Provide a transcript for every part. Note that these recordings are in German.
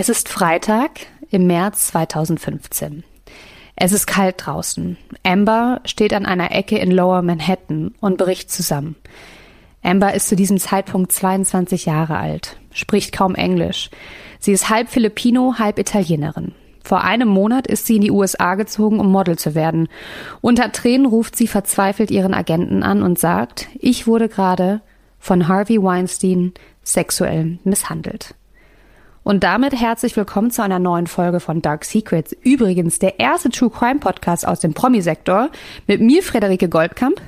Es ist Freitag im März 2015. Es ist kalt draußen. Amber steht an einer Ecke in Lower Manhattan und bricht zusammen. Amber ist zu diesem Zeitpunkt 22 Jahre alt, spricht kaum Englisch. Sie ist halb Filipino, halb Italienerin. Vor einem Monat ist sie in die USA gezogen, um Model zu werden. Unter Tränen ruft sie verzweifelt ihren Agenten an und sagt, ich wurde gerade von Harvey Weinstein sexuell misshandelt. Und damit herzlich willkommen zu einer neuen Folge von Dark Secrets. Übrigens der erste True Crime Podcast aus dem Promi-Sektor mit mir, Frederike Goldkamp.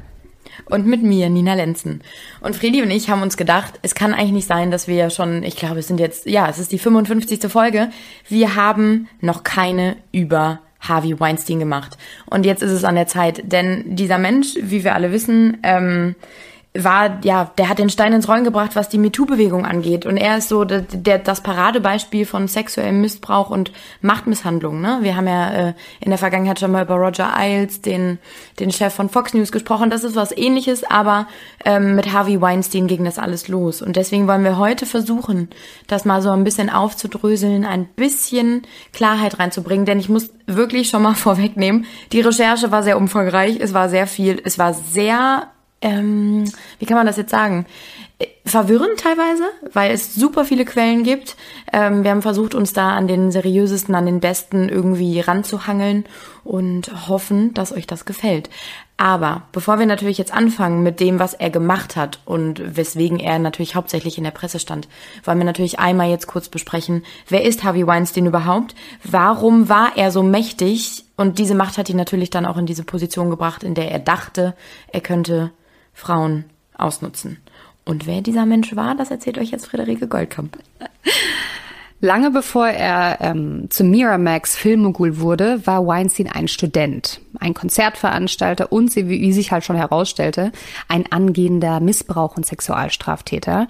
Und mit mir, Nina Lenzen. Und Fredi und ich haben uns gedacht, es kann eigentlich nicht sein, dass wir ja schon, ich glaube, es sind jetzt, ja, es ist die 55. Folge. Wir haben noch keine über Harvey Weinstein gemacht. Und jetzt ist es an der Zeit, denn dieser Mensch, wie wir alle wissen, ähm, war, ja, der hat den Stein ins Rollen gebracht, was die MeToo-Bewegung angeht. Und er ist so der, der, das Paradebeispiel von sexuellem Missbrauch und Machtmisshandlung. Ne? Wir haben ja äh, in der Vergangenheit schon mal über Roger Ailes, den, den Chef von Fox News, gesprochen. Das ist was ähnliches, aber ähm, mit Harvey Weinstein ging das alles los. Und deswegen wollen wir heute versuchen, das mal so ein bisschen aufzudröseln, ein bisschen Klarheit reinzubringen. Denn ich muss wirklich schon mal vorwegnehmen, die Recherche war sehr umfangreich, es war sehr viel, es war sehr ähm, wie kann man das jetzt sagen? Verwirrend teilweise, weil es super viele Quellen gibt. Ähm, wir haben versucht, uns da an den seriösesten, an den besten irgendwie ranzuhangeln und hoffen, dass euch das gefällt. Aber bevor wir natürlich jetzt anfangen mit dem, was er gemacht hat und weswegen er natürlich hauptsächlich in der Presse stand, wollen wir natürlich einmal jetzt kurz besprechen, wer ist Harvey Weinstein überhaupt? Warum war er so mächtig? Und diese Macht hat ihn natürlich dann auch in diese Position gebracht, in der er dachte, er könnte Frauen ausnutzen. Und wer dieser Mensch war, das erzählt euch jetzt Friederike Goldkamp. Lange bevor er ähm, zum Miramax Filmmogul wurde, war Weinstein ein Student, ein Konzertveranstalter und, wie sich halt schon herausstellte, ein angehender Missbrauch- und Sexualstraftäter.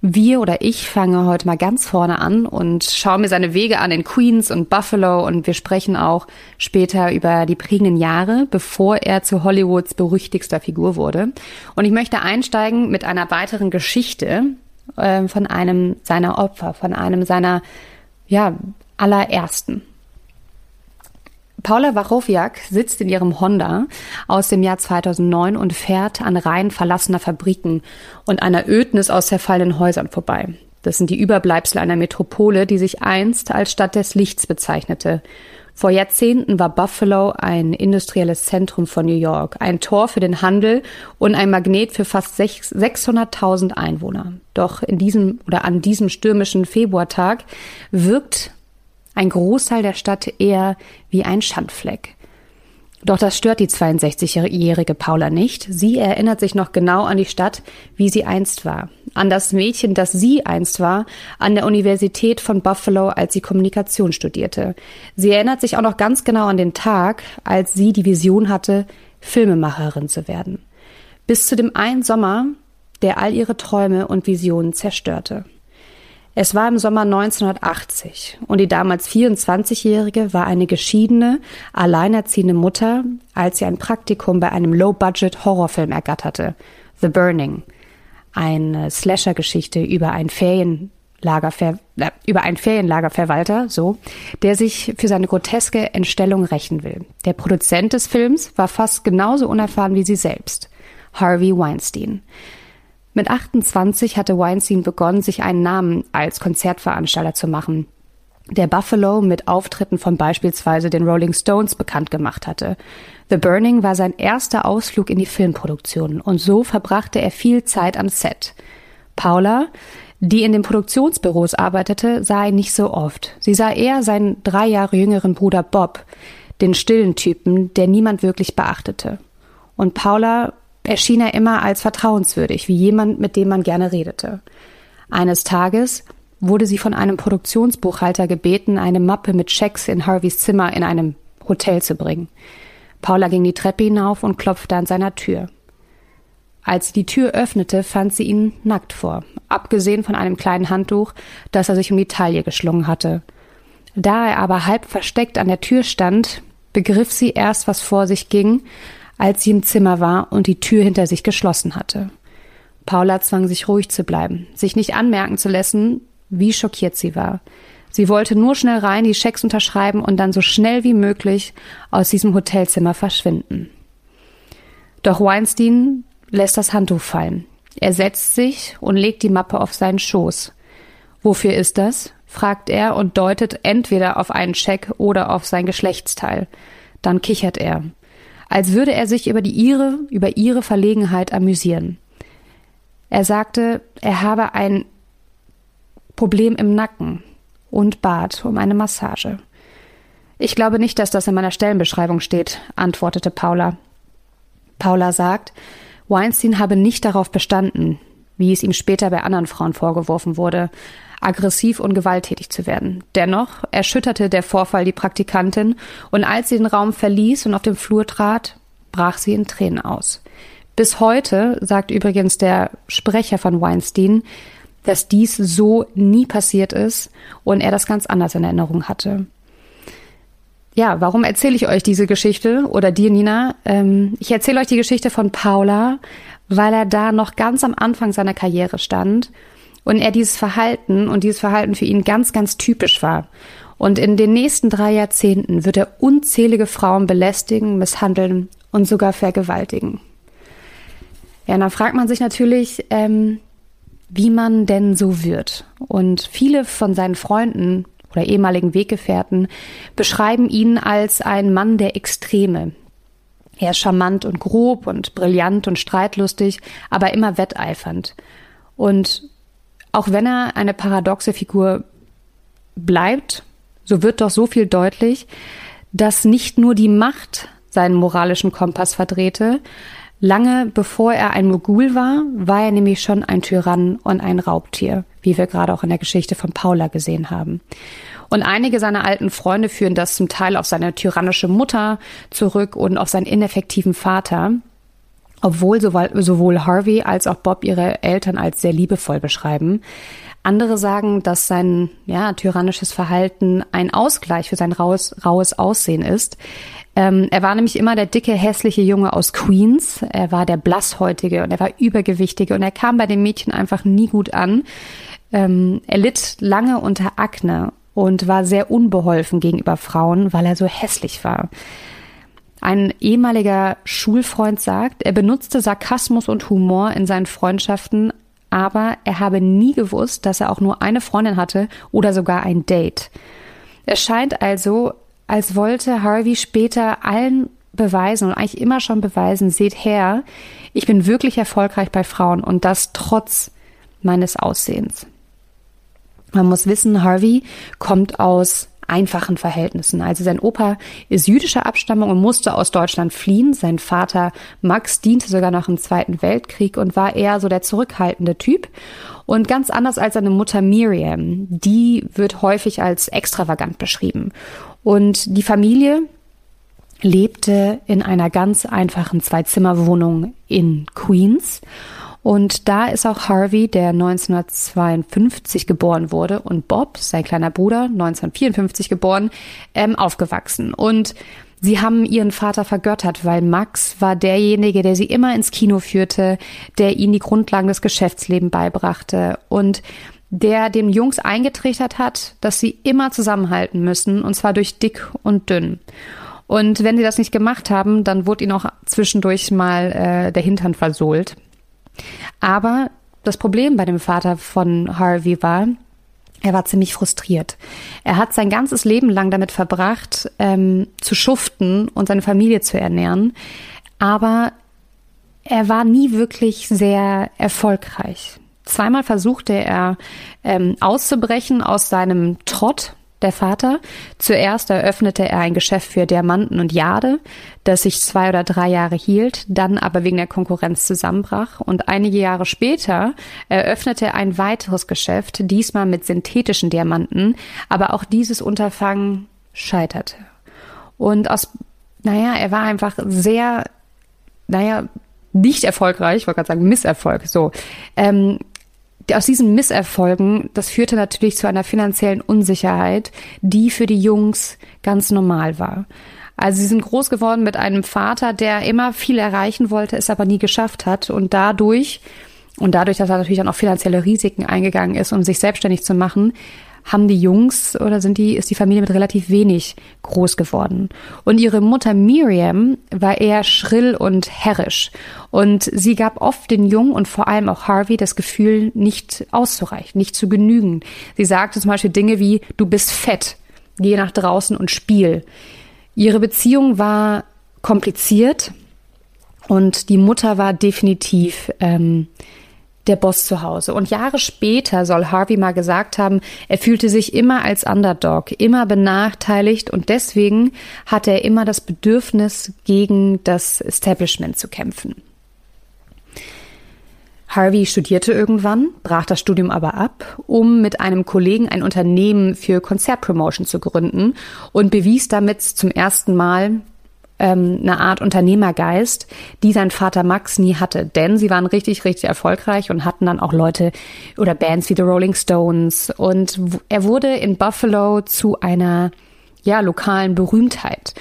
Wir oder ich fange heute mal ganz vorne an und schauen mir seine Wege an in Queens und Buffalo und wir sprechen auch später über die prägenden Jahre, bevor er zu Hollywoods berüchtigster Figur wurde. Und ich möchte einsteigen mit einer weiteren Geschichte, äh, von einem seiner Opfer, von einem seiner ja, allerersten. Paula Wachowiak sitzt in ihrem Honda aus dem Jahr 2009 und fährt an Reihen verlassener Fabriken und einer Ödnis aus zerfallenen Häusern vorbei. Das sind die Überbleibsel einer Metropole, die sich einst als Stadt des Lichts bezeichnete vor Jahrzehnten war Buffalo ein industrielles Zentrum von New York, ein Tor für den Handel und ein Magnet für fast 600.000 Einwohner. Doch in diesem oder an diesem stürmischen Februartag wirkt ein Großteil der Stadt eher wie ein Schandfleck. Doch das stört die 62-jährige Paula nicht. Sie erinnert sich noch genau an die Stadt, wie sie einst war. An das Mädchen, das sie einst war, an der Universität von Buffalo, als sie Kommunikation studierte. Sie erinnert sich auch noch ganz genau an den Tag, als sie die Vision hatte, Filmemacherin zu werden. Bis zu dem einen Sommer, der all ihre Träume und Visionen zerstörte. Es war im Sommer 1980 und die damals 24-Jährige war eine geschiedene, alleinerziehende Mutter, als sie ein Praktikum bei einem Low-Budget-Horrorfilm ergatterte, The Burning, eine Slasher-Geschichte über ein Ferienlagerver äh, über einen Ferienlagerverwalter, so, der sich für seine groteske Entstellung rächen will. Der Produzent des Films war fast genauso unerfahren wie sie selbst, Harvey Weinstein. Mit 28 hatte Weinstein begonnen, sich einen Namen als Konzertveranstalter zu machen, der Buffalo mit Auftritten von beispielsweise den Rolling Stones bekannt gemacht hatte. The Burning war sein erster Ausflug in die Filmproduktion und so verbrachte er viel Zeit am Set. Paula, die in den Produktionsbüros arbeitete, sah ihn nicht so oft. Sie sah eher seinen drei Jahre jüngeren Bruder Bob, den stillen Typen, der niemand wirklich beachtete. Und Paula erschien er immer als vertrauenswürdig, wie jemand, mit dem man gerne redete. Eines Tages wurde sie von einem Produktionsbuchhalter gebeten, eine Mappe mit Schecks in Harveys Zimmer in einem Hotel zu bringen. Paula ging die Treppe hinauf und klopfte an seiner Tür. Als sie die Tür öffnete, fand sie ihn nackt vor, abgesehen von einem kleinen Handtuch, das er sich um die Taille geschlungen hatte. Da er aber halb versteckt an der Tür stand, begriff sie erst, was vor sich ging, als sie im Zimmer war und die Tür hinter sich geschlossen hatte. Paula zwang sich ruhig zu bleiben, sich nicht anmerken zu lassen, wie schockiert sie war. Sie wollte nur schnell rein, die Schecks unterschreiben und dann so schnell wie möglich aus diesem Hotelzimmer verschwinden. Doch Weinstein lässt das Handtuch fallen. Er setzt sich und legt die Mappe auf seinen Schoß. Wofür ist das? fragt er und deutet entweder auf einen Scheck oder auf sein Geschlechtsteil. Dann kichert er, als würde er sich über die ihre, über ihre Verlegenheit amüsieren. Er sagte, er habe ein Problem im Nacken und bat um eine Massage. Ich glaube nicht, dass das in meiner Stellenbeschreibung steht, antwortete Paula. Paula sagt, Weinstein habe nicht darauf bestanden, wie es ihm später bei anderen Frauen vorgeworfen wurde, aggressiv und gewalttätig zu werden. Dennoch erschütterte der Vorfall die Praktikantin und als sie den Raum verließ und auf den Flur trat, brach sie in Tränen aus. Bis heute sagt übrigens der Sprecher von Weinstein, dass dies so nie passiert ist und er das ganz anders in Erinnerung hatte. Ja, warum erzähle ich euch diese Geschichte oder dir, Nina? Ähm, ich erzähle euch die Geschichte von Paula, weil er da noch ganz am Anfang seiner Karriere stand und er dieses Verhalten und dieses Verhalten für ihn ganz, ganz typisch war. Und in den nächsten drei Jahrzehnten wird er unzählige Frauen belästigen, misshandeln und sogar vergewaltigen. Ja, dann fragt man sich natürlich, ähm, wie man denn so wird. Und viele von seinen Freunden oder ehemaligen Weggefährten beschreiben ihn als einen Mann der Extreme. Er ist charmant und grob und brillant und streitlustig, aber immer wetteifernd. Und auch wenn er eine paradoxe Figur bleibt, so wird doch so viel deutlich, dass nicht nur die Macht seinen moralischen Kompass verdrehte, Lange bevor er ein Mogul war, war er nämlich schon ein Tyrann und ein Raubtier, wie wir gerade auch in der Geschichte von Paula gesehen haben. Und einige seiner alten Freunde führen das zum Teil auf seine tyrannische Mutter zurück und auf seinen ineffektiven Vater, obwohl sowohl Harvey als auch Bob ihre Eltern als sehr liebevoll beschreiben. Andere sagen, dass sein ja, tyrannisches Verhalten ein Ausgleich für sein raues, raues Aussehen ist. Ähm, er war nämlich immer der dicke, hässliche Junge aus Queens. Er war der blasshäutige und er war übergewichtige und er kam bei den Mädchen einfach nie gut an. Ähm, er litt lange unter Akne und war sehr unbeholfen gegenüber Frauen, weil er so hässlich war. Ein ehemaliger Schulfreund sagt, er benutzte Sarkasmus und Humor in seinen Freundschaften, aber er habe nie gewusst, dass er auch nur eine Freundin hatte oder sogar ein Date. Es scheint also, als wollte Harvey später allen beweisen und eigentlich immer schon beweisen, seht her, ich bin wirklich erfolgreich bei Frauen und das trotz meines Aussehens. Man muss wissen, Harvey kommt aus einfachen Verhältnissen. Also sein Opa ist jüdischer Abstammung und musste aus Deutschland fliehen. Sein Vater Max diente sogar noch im Zweiten Weltkrieg und war eher so der zurückhaltende Typ. Und ganz anders als seine Mutter Miriam, die wird häufig als extravagant beschrieben. Und die Familie lebte in einer ganz einfachen Zwei-Zimmer-Wohnung in Queens. Und da ist auch Harvey, der 1952 geboren wurde, und Bob, sein kleiner Bruder, 1954 geboren, ähm, aufgewachsen. Und Sie haben ihren Vater vergöttert, weil Max war derjenige, der sie immer ins Kino führte, der ihnen die Grundlagen des Geschäftslebens beibrachte und der den Jungs eingetrichtert hat, dass sie immer zusammenhalten müssen, und zwar durch dick und dünn. Und wenn sie das nicht gemacht haben, dann wurde ihnen auch zwischendurch mal äh, der Hintern versohlt. Aber das Problem bei dem Vater von Harvey war, er war ziemlich frustriert. Er hat sein ganzes Leben lang damit verbracht, ähm, zu schuften und seine Familie zu ernähren. Aber er war nie wirklich sehr erfolgreich. Zweimal versuchte er ähm, auszubrechen aus seinem Trott, der Vater. Zuerst eröffnete er ein Geschäft für Diamanten und Jade, das sich zwei oder drei Jahre hielt, dann aber wegen der Konkurrenz zusammenbrach. Und einige Jahre später eröffnete er ein weiteres Geschäft, diesmal mit synthetischen Diamanten, aber auch dieses Unterfangen scheiterte. Und aus, naja, er war einfach sehr, naja, nicht erfolgreich, ich wollte gerade sagen Misserfolg, so. Ähm, aus diesen Misserfolgen, das führte natürlich zu einer finanziellen Unsicherheit, die für die Jungs ganz normal war. Also sie sind groß geworden mit einem Vater, der immer viel erreichen wollte, es aber nie geschafft hat und dadurch und dadurch, dass er natürlich dann auch finanzielle Risiken eingegangen ist, um sich selbstständig zu machen, haben die Jungs oder sind die, ist die Familie mit relativ wenig groß geworden. Und ihre Mutter Miriam war eher schrill und herrisch. Und sie gab oft den Jungen und vor allem auch Harvey das Gefühl, nicht auszureichen, nicht zu genügen. Sie sagte zum Beispiel Dinge wie, du bist fett, geh nach draußen und spiel. Ihre Beziehung war kompliziert und die Mutter war definitiv ähm, der Boss zu Hause. Und Jahre später soll Harvey mal gesagt haben, er fühlte sich immer als Underdog, immer benachteiligt und deswegen hatte er immer das Bedürfnis, gegen das Establishment zu kämpfen. Harvey studierte irgendwann, brach das Studium aber ab, um mit einem Kollegen ein Unternehmen für Konzertpromotion zu gründen und bewies damit zum ersten Mal, ähm, eine Art Unternehmergeist, die sein Vater Max nie hatte. Denn sie waren richtig, richtig erfolgreich und hatten dann auch Leute oder Bands wie The Rolling Stones. Und er wurde in Buffalo zu einer ja, lokalen Berühmtheit.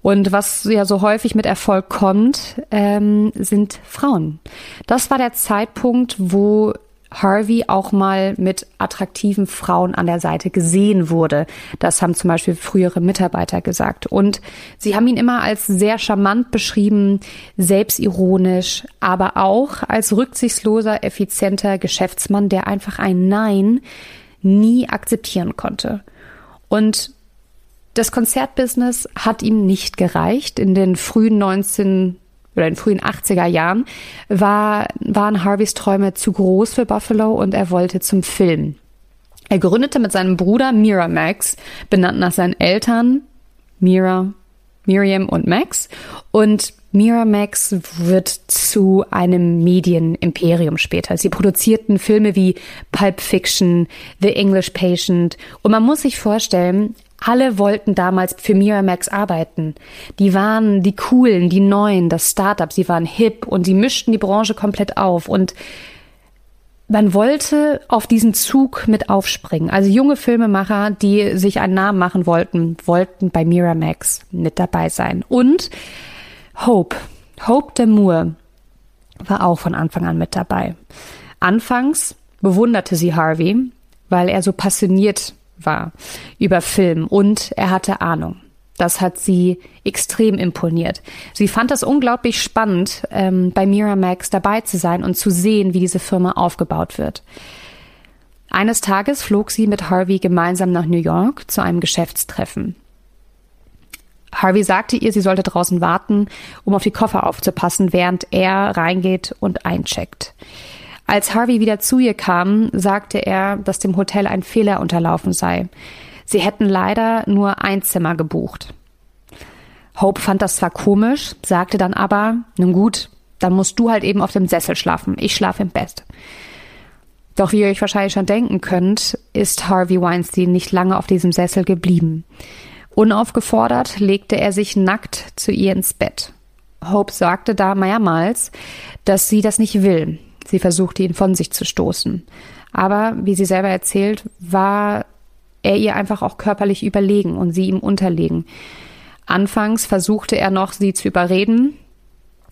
Und was ja so häufig mit Erfolg kommt, ähm, sind Frauen. Das war der Zeitpunkt, wo Harvey auch mal mit attraktiven Frauen an der Seite gesehen wurde. Das haben zum Beispiel frühere Mitarbeiter gesagt. Und sie haben ihn immer als sehr charmant beschrieben, selbstironisch, aber auch als rücksichtsloser, effizienter Geschäftsmann, der einfach ein Nein nie akzeptieren konnte. Und das Konzertbusiness hat ihm nicht gereicht. In den frühen 19 oder in frühen 80er Jahren war, waren Harveys Träume zu groß für Buffalo und er wollte zum Film. Er gründete mit seinem Bruder Miramax, benannt nach seinen Eltern Mira, Miriam und Max. Und Miramax wird zu einem Medienimperium später. Sie produzierten Filme wie Pulp Fiction, The English Patient. Und man muss sich vorstellen, alle wollten damals für Miramax arbeiten. Die waren die coolen, die neuen, das Startup, sie waren hip und sie mischten die Branche komplett auf und man wollte auf diesen Zug mit aufspringen. Also junge Filmemacher, die sich einen Namen machen wollten, wollten bei Miramax mit dabei sein. Und Hope, Hope de Moore war auch von Anfang an mit dabei. Anfangs bewunderte sie Harvey, weil er so passioniert war über Film und er hatte Ahnung. Das hat sie extrem imponiert. Sie fand das unglaublich spannend, ähm, bei Miramax dabei zu sein und zu sehen, wie diese Firma aufgebaut wird. Eines Tages flog sie mit Harvey gemeinsam nach New York zu einem Geschäftstreffen. Harvey sagte ihr, sie sollte draußen warten, um auf die Koffer aufzupassen, während er reingeht und eincheckt. Als Harvey wieder zu ihr kam, sagte er, dass dem Hotel ein Fehler unterlaufen sei. Sie hätten leider nur ein Zimmer gebucht. Hope fand das zwar komisch, sagte dann aber, nun gut, dann musst du halt eben auf dem Sessel schlafen. Ich schlafe im Bett. Doch wie ihr euch wahrscheinlich schon denken könnt, ist Harvey Weinstein nicht lange auf diesem Sessel geblieben. Unaufgefordert legte er sich nackt zu ihr ins Bett. Hope sagte da mehrmals, dass sie das nicht will, Sie versuchte ihn von sich zu stoßen. Aber, wie sie selber erzählt, war er ihr einfach auch körperlich überlegen und sie ihm unterlegen. Anfangs versuchte er noch, sie zu überreden,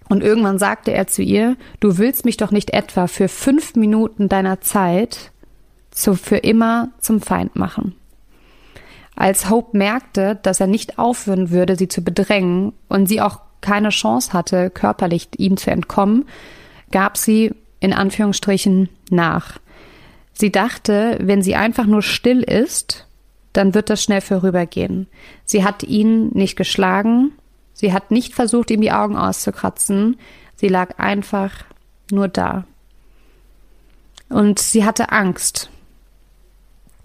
und irgendwann sagte er zu ihr, du willst mich doch nicht etwa für fünf Minuten deiner Zeit zu, für immer zum Feind machen. Als Hope merkte, dass er nicht aufhören würde, sie zu bedrängen und sie auch keine Chance hatte, körperlich ihm zu entkommen, gab sie in Anführungsstrichen nach. Sie dachte, wenn sie einfach nur still ist, dann wird das schnell vorübergehen. Sie hat ihn nicht geschlagen, sie hat nicht versucht, ihm die Augen auszukratzen, sie lag einfach nur da. Und sie hatte Angst.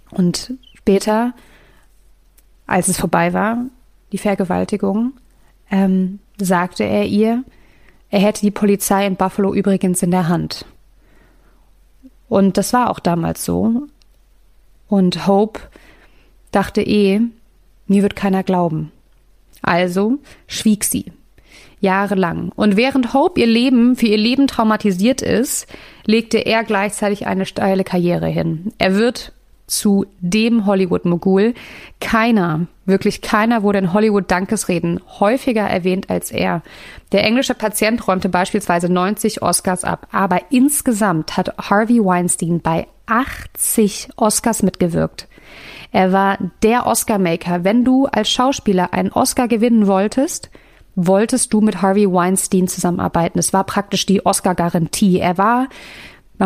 Und später, als es vorbei war, die Vergewaltigung, ähm, sagte er ihr, er hätte die Polizei in Buffalo übrigens in der Hand. Und das war auch damals so. Und Hope dachte eh, mir wird keiner glauben. Also schwieg sie. Jahrelang. Und während Hope ihr Leben für ihr Leben traumatisiert ist, legte er gleichzeitig eine steile Karriere hin. Er wird zu dem Hollywood-Mogul. Keiner, wirklich keiner wurde in Hollywood-Dankesreden häufiger erwähnt als er. Der englische Patient räumte beispielsweise 90 Oscars ab, aber insgesamt hat Harvey Weinstein bei 80 Oscars mitgewirkt. Er war der Oscar-Maker. Wenn du als Schauspieler einen Oscar gewinnen wolltest, wolltest du mit Harvey Weinstein zusammenarbeiten. Es war praktisch die Oscar-Garantie. Er war,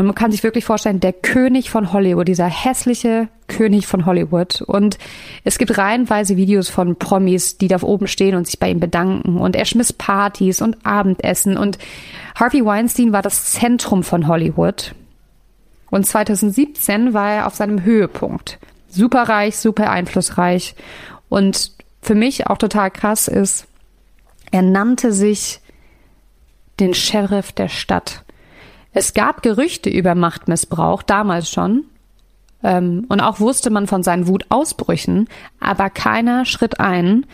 man kann sich wirklich vorstellen, der König von Hollywood, dieser hässliche König von Hollywood. Und es gibt reihenweise Videos von Promis, die da oben stehen und sich bei ihm bedanken. Und er schmiss Partys und Abendessen. Und Harvey Weinstein war das Zentrum von Hollywood. Und 2017 war er auf seinem Höhepunkt. Superreich, super einflussreich. Und für mich auch total krass ist, er nannte sich den Sheriff der Stadt. Es gab Gerüchte über Machtmissbrauch, damals schon. Ähm, und auch wusste man von seinen Wutausbrüchen, aber keiner schritt ein.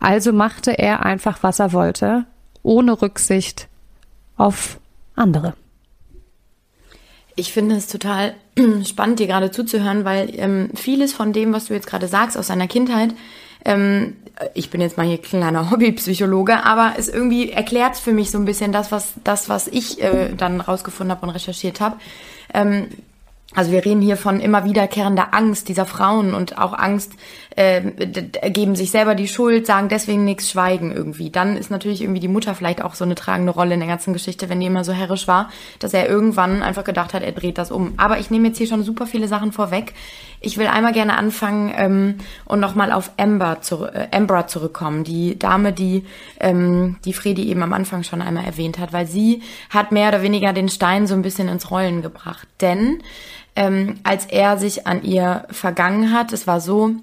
Also machte er einfach, was er wollte, ohne Rücksicht auf andere. Ich finde es total spannend, dir gerade zuzuhören, weil ähm, vieles von dem, was du jetzt gerade sagst aus seiner Kindheit, ähm, ich bin jetzt mal hier kleiner Hobbypsychologe, aber es irgendwie erklärt für mich so ein bisschen das, was das, was ich äh, dann rausgefunden habe und recherchiert habe. Ähm, also wir reden hier von immer wiederkehrender Angst dieser Frauen und auch Angst, äh, geben sich selber die Schuld, sagen deswegen nichts, schweigen irgendwie. Dann ist natürlich irgendwie die Mutter vielleicht auch so eine tragende Rolle in der ganzen Geschichte, wenn die immer so herrisch war, dass er irgendwann einfach gedacht hat, er dreht das um. Aber ich nehme jetzt hier schon super viele Sachen vorweg. Ich will einmal gerne anfangen ähm, und nochmal auf Amber, zu, äh, Amber zurückkommen, die Dame, die, ähm, die Fredi eben am Anfang schon einmal erwähnt hat, weil sie hat mehr oder weniger den Stein so ein bisschen ins Rollen gebracht. Denn ähm, als er sich an ihr vergangen hat. Es war so,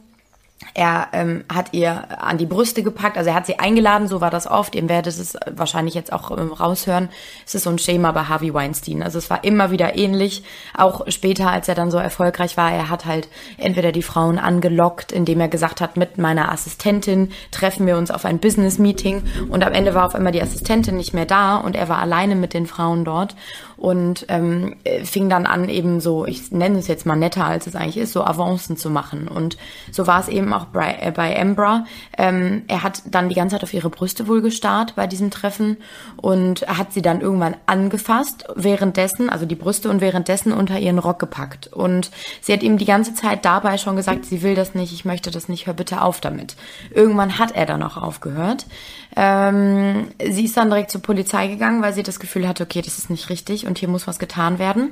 er ähm, hat ihr an die Brüste gepackt, also er hat sie eingeladen, so war das oft. Ihr werdet es wahrscheinlich jetzt auch ähm, raushören. Es ist so ein Schema bei Harvey Weinstein. Also es war immer wieder ähnlich. Auch später, als er dann so erfolgreich war, er hat halt entweder die Frauen angelockt, indem er gesagt hat, mit meiner Assistentin treffen wir uns auf ein Business-Meeting. Und am Ende war auf einmal die Assistentin nicht mehr da und er war alleine mit den Frauen dort und ähm, fing dann an, eben so, ich nenne es jetzt mal netter, als es eigentlich ist, so Avancen zu machen. Und so war es eben auch bei, äh, bei Embra. Ähm, er hat dann die ganze Zeit auf ihre Brüste wohl gestarrt bei diesem Treffen und hat sie dann irgendwann angefasst, währenddessen, also die Brüste und währenddessen unter ihren Rock gepackt. Und sie hat ihm die ganze Zeit dabei schon gesagt, sie will das nicht, ich möchte das nicht, hör bitte auf damit. Irgendwann hat er dann auch aufgehört. Ähm, sie ist dann direkt zur Polizei gegangen, weil sie das Gefühl hatte, okay, das ist nicht richtig und hier muss was getan werden.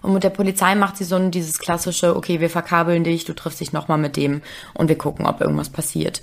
Und mit der Polizei macht sie so ein, dieses klassische, okay, wir verkabeln dich, du triffst dich nochmal mit dem und wir gucken, ob irgendwas passiert.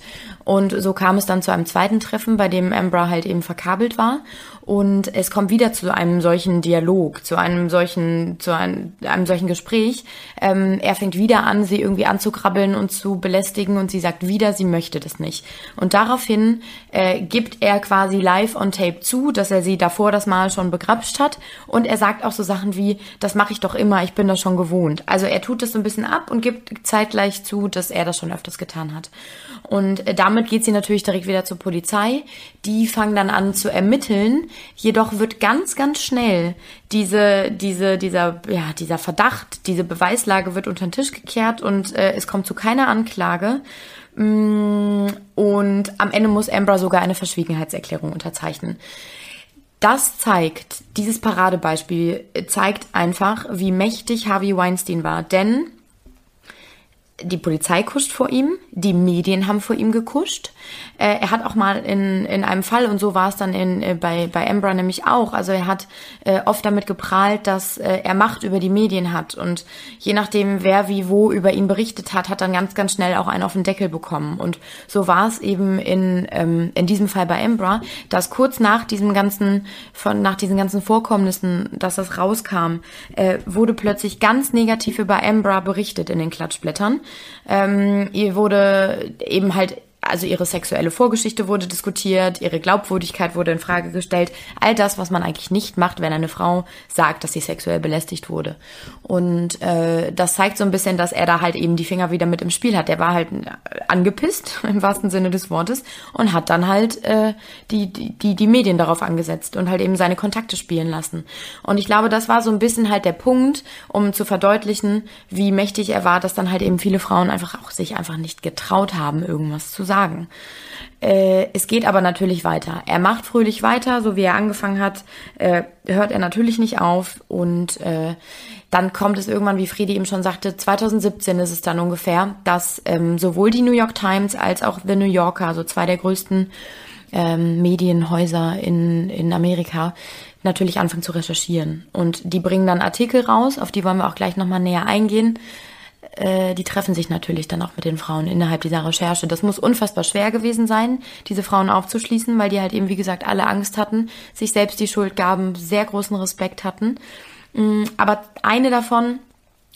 Und so kam es dann zu einem zweiten Treffen, bei dem Ambra halt eben verkabelt war. Und es kommt wieder zu einem solchen Dialog, zu einem solchen, zu einem, einem solchen Gespräch. Ähm, er fängt wieder an, sie irgendwie anzukrabbeln und zu belästigen und sie sagt wieder, sie möchte das nicht. Und daraufhin äh, gibt er quasi live on tape zu, dass er sie davor das Mal schon begrapscht hat. Und er sagt auch so Sachen wie, das mache ich doch immer, ich bin das schon gewohnt. Also er tut das so ein bisschen ab und gibt zeitgleich zu, dass er das schon öfters getan hat. Und äh, damit geht sie natürlich direkt wieder zur Polizei. Die fangen dann an zu ermitteln. Jedoch wird ganz, ganz schnell diese, diese, dieser, ja, dieser Verdacht, diese Beweislage wird unter den Tisch gekehrt und äh, es kommt zu keiner Anklage. Mm, und am Ende muss Amber sogar eine Verschwiegenheitserklärung unterzeichnen. Das zeigt, dieses Paradebeispiel zeigt einfach, wie mächtig Harvey Weinstein war. Denn die Polizei kuscht vor ihm, die Medien haben vor ihm gekuscht. Äh, er hat auch mal in, in einem Fall, und so war es dann in, äh, bei, bei Embra nämlich auch, also er hat äh, oft damit geprahlt, dass äh, er Macht über die Medien hat. Und je nachdem, wer wie wo über ihn berichtet hat, hat dann ganz, ganz schnell auch einen auf den Deckel bekommen. Und so war es eben in, ähm, in diesem Fall bei Embra, dass kurz nach diesem ganzen, von, nach diesen ganzen Vorkommnissen, dass das rauskam, äh, wurde plötzlich ganz negativ über Embra berichtet in den Klatschblättern. Ähm, ihr wurde eben halt also ihre sexuelle Vorgeschichte wurde diskutiert, ihre Glaubwürdigkeit wurde in Frage gestellt. All das, was man eigentlich nicht macht, wenn eine Frau sagt, dass sie sexuell belästigt wurde. Und äh, das zeigt so ein bisschen, dass er da halt eben die Finger wieder mit im Spiel hat. Der war halt angepisst im wahrsten Sinne des Wortes und hat dann halt äh, die, die, die Medien darauf angesetzt und halt eben seine Kontakte spielen lassen. Und ich glaube, das war so ein bisschen halt der Punkt, um zu verdeutlichen, wie mächtig er war, dass dann halt eben viele Frauen einfach auch sich einfach nicht getraut haben, irgendwas zu sagen sagen. Äh, es geht aber natürlich weiter. Er macht fröhlich weiter, so wie er angefangen hat, äh, hört er natürlich nicht auf und äh, dann kommt es irgendwann, wie Friedi eben schon sagte, 2017 ist es dann ungefähr, dass ähm, sowohl die New York Times als auch The New Yorker, also zwei der größten ähm, Medienhäuser in, in Amerika, natürlich anfangen zu recherchieren. Und die bringen dann Artikel raus, auf die wollen wir auch gleich nochmal näher eingehen. Äh, die treffen sich natürlich dann auch mit den Frauen innerhalb dieser Recherche. Das muss unfassbar schwer gewesen sein, diese Frauen aufzuschließen, weil die halt eben, wie gesagt, alle Angst hatten, sich selbst die Schuld gaben, sehr großen Respekt hatten. Mm, aber eine davon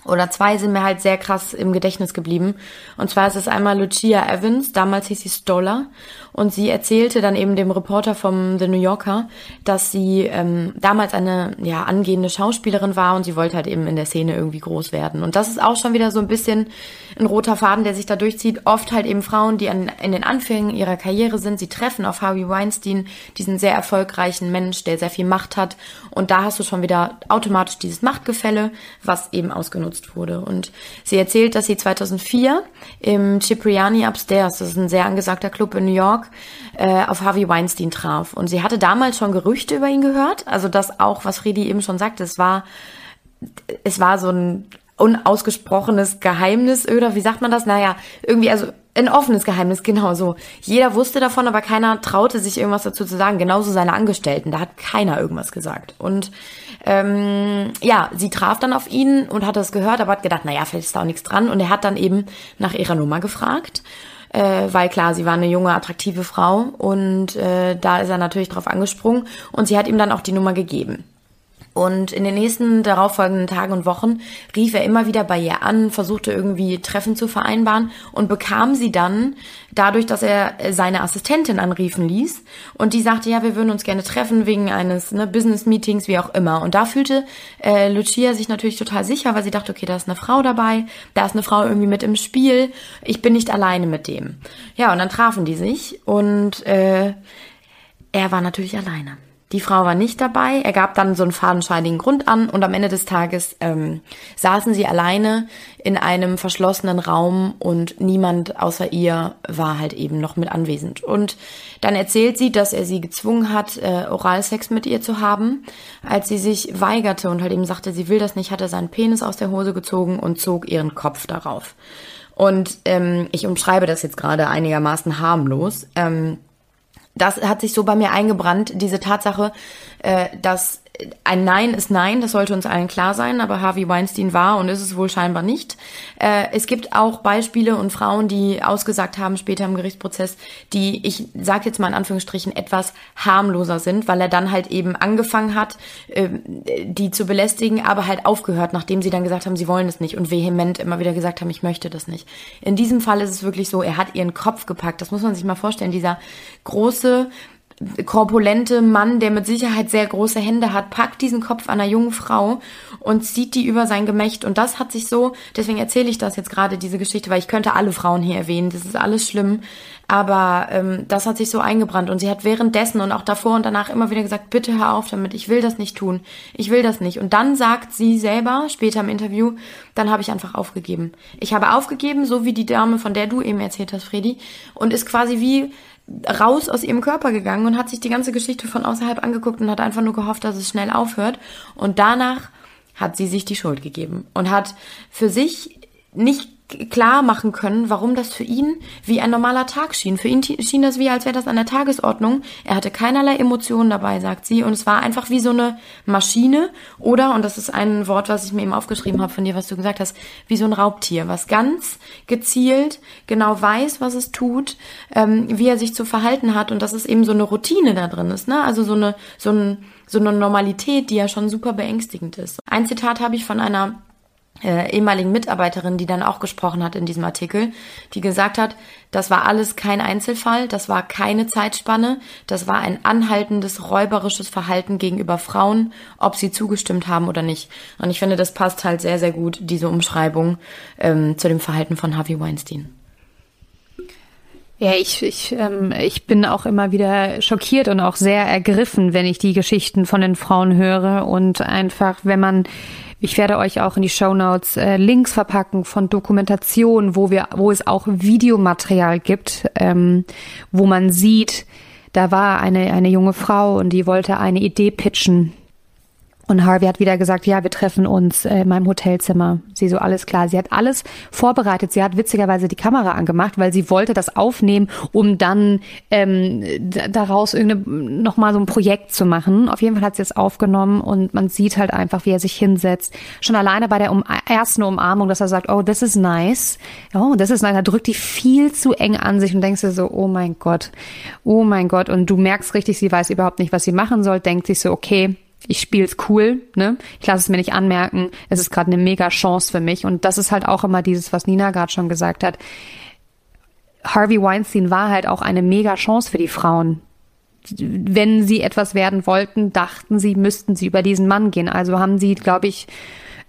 oder zwei sind mir halt sehr krass im Gedächtnis geblieben. Und zwar ist es einmal Lucia Evans, damals hieß sie Stoller. Und sie erzählte dann eben dem Reporter vom The New Yorker, dass sie ähm, damals eine ja, angehende Schauspielerin war und sie wollte halt eben in der Szene irgendwie groß werden. Und das ist auch schon wieder so ein bisschen ein roter Faden, der sich da durchzieht. Oft halt eben Frauen, die an, in den Anfängen ihrer Karriere sind, sie treffen auf Harvey Weinstein, diesen sehr erfolgreichen Mensch, der sehr viel Macht hat. Und da hast du schon wieder automatisch dieses Machtgefälle, was eben ausgenutzt wurde. Und sie erzählt, dass sie 2004 im Cipriani Upstairs, das ist ein sehr angesagter Club in New York, äh, auf Harvey Weinstein traf. Und sie hatte damals schon Gerüchte über ihn gehört. Also das auch, was Friedi eben schon sagte, es war, es war so ein unausgesprochenes Geheimnis oder wie sagt man das? Naja, irgendwie, also ein offenes Geheimnis, genau so. Jeder wusste davon, aber keiner traute sich irgendwas dazu zu sagen. Genauso seine Angestellten, da hat keiner irgendwas gesagt. Und ähm, ja, sie traf dann auf ihn und hat das gehört, aber hat gedacht, naja, vielleicht ist da auch nichts dran. Und er hat dann eben nach ihrer Nummer gefragt äh, weil klar, sie war eine junge, attraktive Frau und äh, da ist er natürlich drauf angesprungen und sie hat ihm dann auch die Nummer gegeben. Und in den nächsten darauffolgenden Tagen und Wochen rief er immer wieder bei ihr an, versuchte irgendwie Treffen zu vereinbaren und bekam sie dann dadurch, dass er seine Assistentin anriefen ließ und die sagte, ja, wir würden uns gerne treffen wegen eines ne, Business-Meetings, wie auch immer. Und da fühlte äh, Lucia sich natürlich total sicher, weil sie dachte, okay, da ist eine Frau dabei, da ist eine Frau irgendwie mit im Spiel, ich bin nicht alleine mit dem. Ja, und dann trafen die sich und äh, er war natürlich alleine. Die Frau war nicht dabei. Er gab dann so einen fadenscheinigen Grund an und am Ende des Tages ähm, saßen sie alleine in einem verschlossenen Raum und niemand außer ihr war halt eben noch mit anwesend. Und dann erzählt sie, dass er sie gezwungen hat, äh, Oralsex mit ihr zu haben. Als sie sich weigerte und halt eben sagte, sie will das nicht, hat er seinen Penis aus der Hose gezogen und zog ihren Kopf darauf. Und ähm, ich umschreibe das jetzt gerade einigermaßen harmlos. Ähm, das hat sich so bei mir eingebrannt, diese Tatsache, äh, dass ein Nein ist Nein, das sollte uns allen klar sein, aber Harvey Weinstein war und ist es wohl scheinbar nicht. Äh, es gibt auch Beispiele und Frauen, die ausgesagt haben später im Gerichtsprozess, die, ich sage jetzt mal in Anführungsstrichen, etwas harmloser sind, weil er dann halt eben angefangen hat, äh, die zu belästigen, aber halt aufgehört, nachdem sie dann gesagt haben, sie wollen es nicht und vehement immer wieder gesagt haben, ich möchte das nicht. In diesem Fall ist es wirklich so, er hat ihren Kopf gepackt, das muss man sich mal vorstellen, dieser große, korpulente Mann, der mit Sicherheit sehr große Hände hat, packt diesen Kopf einer jungen Frau und zieht die über sein Gemächt. Und das hat sich so, deswegen erzähle ich das jetzt gerade, diese Geschichte, weil ich könnte alle Frauen hier erwähnen, das ist alles schlimm. Aber ähm, das hat sich so eingebrannt. Und sie hat währenddessen und auch davor und danach immer wieder gesagt, bitte hör auf damit, ich will das nicht tun. Ich will das nicht. Und dann sagt sie selber, später im Interview, dann habe ich einfach aufgegeben. Ich habe aufgegeben, so wie die Dame, von der du eben erzählt hast, Fredi, und ist quasi wie raus aus ihrem Körper gegangen und hat sich die ganze Geschichte von außerhalb angeguckt und hat einfach nur gehofft, dass es schnell aufhört. Und danach hat sie sich die Schuld gegeben und hat für sich nicht klar machen können, warum das für ihn wie ein normaler Tag schien. Für ihn schien das wie, als wäre das an der Tagesordnung. Er hatte keinerlei Emotionen dabei, sagt sie. Und es war einfach wie so eine Maschine oder, und das ist ein Wort, was ich mir eben aufgeschrieben habe von dir, was du gesagt hast, wie so ein Raubtier, was ganz gezielt genau weiß, was es tut, ähm, wie er sich zu verhalten hat. Und dass es eben so eine Routine da drin ist. Ne? Also so eine, so, ein, so eine Normalität, die ja schon super beängstigend ist. Ein Zitat habe ich von einer äh, ehemaligen Mitarbeiterin, die dann auch gesprochen hat in diesem Artikel, die gesagt hat, das war alles kein Einzelfall, das war keine Zeitspanne, das war ein anhaltendes räuberisches Verhalten gegenüber Frauen, ob sie zugestimmt haben oder nicht. Und ich finde, das passt halt sehr, sehr gut, diese Umschreibung ähm, zu dem Verhalten von Harvey Weinstein. Ja, ich, ich, ähm, ich bin auch immer wieder schockiert und auch sehr ergriffen, wenn ich die Geschichten von den Frauen höre und einfach, wenn man Ich werde euch auch in die Show Notes äh, Links verpacken von Dokumentationen, wo wir, wo es auch Videomaterial gibt, ähm, wo man sieht, da war eine, eine junge Frau und die wollte eine Idee pitchen und Harvey hat wieder gesagt, ja, wir treffen uns äh, in meinem Hotelzimmer. Sie so, alles klar. Sie hat alles vorbereitet. Sie hat witzigerweise die Kamera angemacht, weil sie wollte das aufnehmen, um dann ähm, daraus irgendeine, nochmal so ein Projekt zu machen. Auf jeden Fall hat sie es aufgenommen und man sieht halt einfach, wie er sich hinsetzt. Schon alleine bei der um ersten Umarmung, dass er sagt, oh, this is nice. Oh, das ist nice. Er drückt die viel zu eng an sich und denkst dir so, oh mein Gott, oh mein Gott. Und du merkst richtig, sie weiß überhaupt nicht, was sie machen soll, denkt sich so, okay, ich spiele es cool, ne? Ich lasse es mir nicht anmerken. Es ist gerade eine mega Chance für mich. Und das ist halt auch immer dieses, was Nina gerade schon gesagt hat. Harvey Weinstein war halt auch eine mega Chance für die Frauen. Wenn sie etwas werden wollten, dachten sie, müssten sie über diesen Mann gehen. Also haben sie, glaube ich,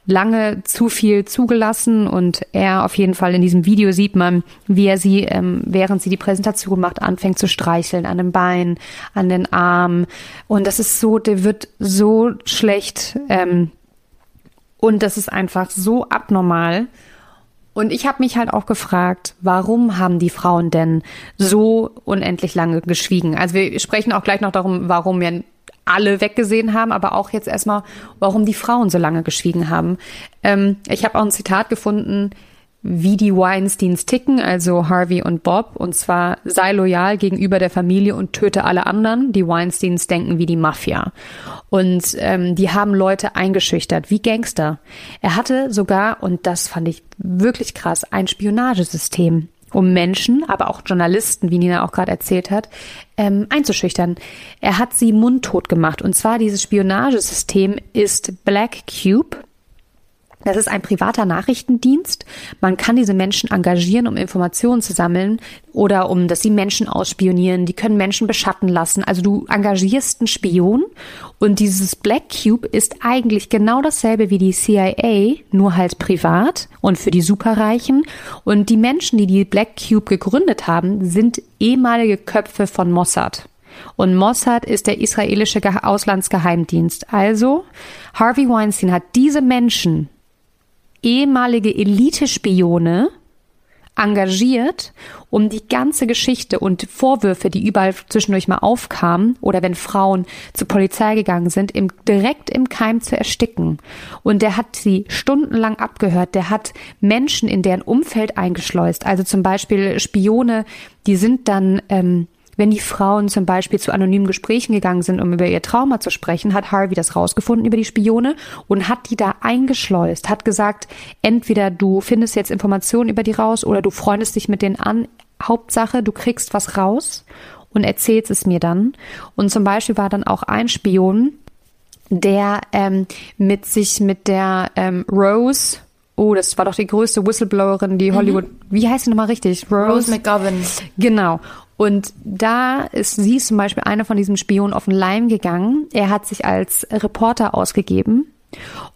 lange zu viel zugelassen und er auf jeden Fall in diesem Video sieht man, wie er sie, ähm, während sie die Präsentation macht, anfängt zu streicheln an dem Bein, an den Arm und das ist so, der wird so schlecht ähm, und das ist einfach so abnormal. Und ich habe mich halt auch gefragt, warum haben die Frauen denn so unendlich lange geschwiegen? Also wir sprechen auch gleich noch darum, warum wir alle weggesehen haben, aber auch jetzt erstmal, warum die Frauen so lange geschwiegen haben. Ähm, ich habe auch ein Zitat gefunden, wie die Weinsteins ticken, also Harvey und Bob, und zwar sei loyal gegenüber der Familie und töte alle anderen. Die Weinsteins denken wie die Mafia. Und ähm, die haben Leute eingeschüchtert, wie Gangster. Er hatte sogar, und das fand ich wirklich krass, ein Spionagesystem um Menschen, aber auch Journalisten, wie Nina auch gerade erzählt hat, ähm, einzuschüchtern. Er hat sie mundtot gemacht. Und zwar dieses Spionagesystem ist Black Cube. Das ist ein privater Nachrichtendienst. Man kann diese Menschen engagieren, um Informationen zu sammeln oder um, dass sie Menschen ausspionieren. Die können Menschen beschatten lassen. Also du engagierst einen Spion und dieses Black Cube ist eigentlich genau dasselbe wie die CIA, nur halt privat und für die Superreichen. Und die Menschen, die die Black Cube gegründet haben, sind ehemalige Köpfe von Mossad. Und Mossad ist der israelische Auslandsgeheimdienst. Also Harvey Weinstein hat diese Menschen ehemalige Elitespione engagiert, um die ganze Geschichte und Vorwürfe, die überall zwischendurch mal aufkamen oder wenn Frauen zur Polizei gegangen sind, im, direkt im Keim zu ersticken. Und der hat sie stundenlang abgehört. Der hat Menschen in deren Umfeld eingeschleust. Also zum Beispiel Spione, die sind dann ähm, wenn die Frauen zum Beispiel zu anonymen Gesprächen gegangen sind, um über ihr Trauma zu sprechen, hat Harvey das rausgefunden über die Spione und hat die da eingeschleust, hat gesagt, entweder du findest jetzt Informationen über die raus oder du freundest dich mit denen an. Hauptsache, du kriegst was raus und erzählst es mir dann. Und zum Beispiel war dann auch ein Spion, der ähm, mit sich mit der ähm, Rose Oh, das war doch die größte Whistleblowerin, die mhm. Hollywood. Mhm. Wie heißt sie nochmal richtig? Rose, Rose McGovern. Genau. Und da ist sie zum Beispiel einer von diesen Spionen auf den Leim gegangen. Er hat sich als Reporter ausgegeben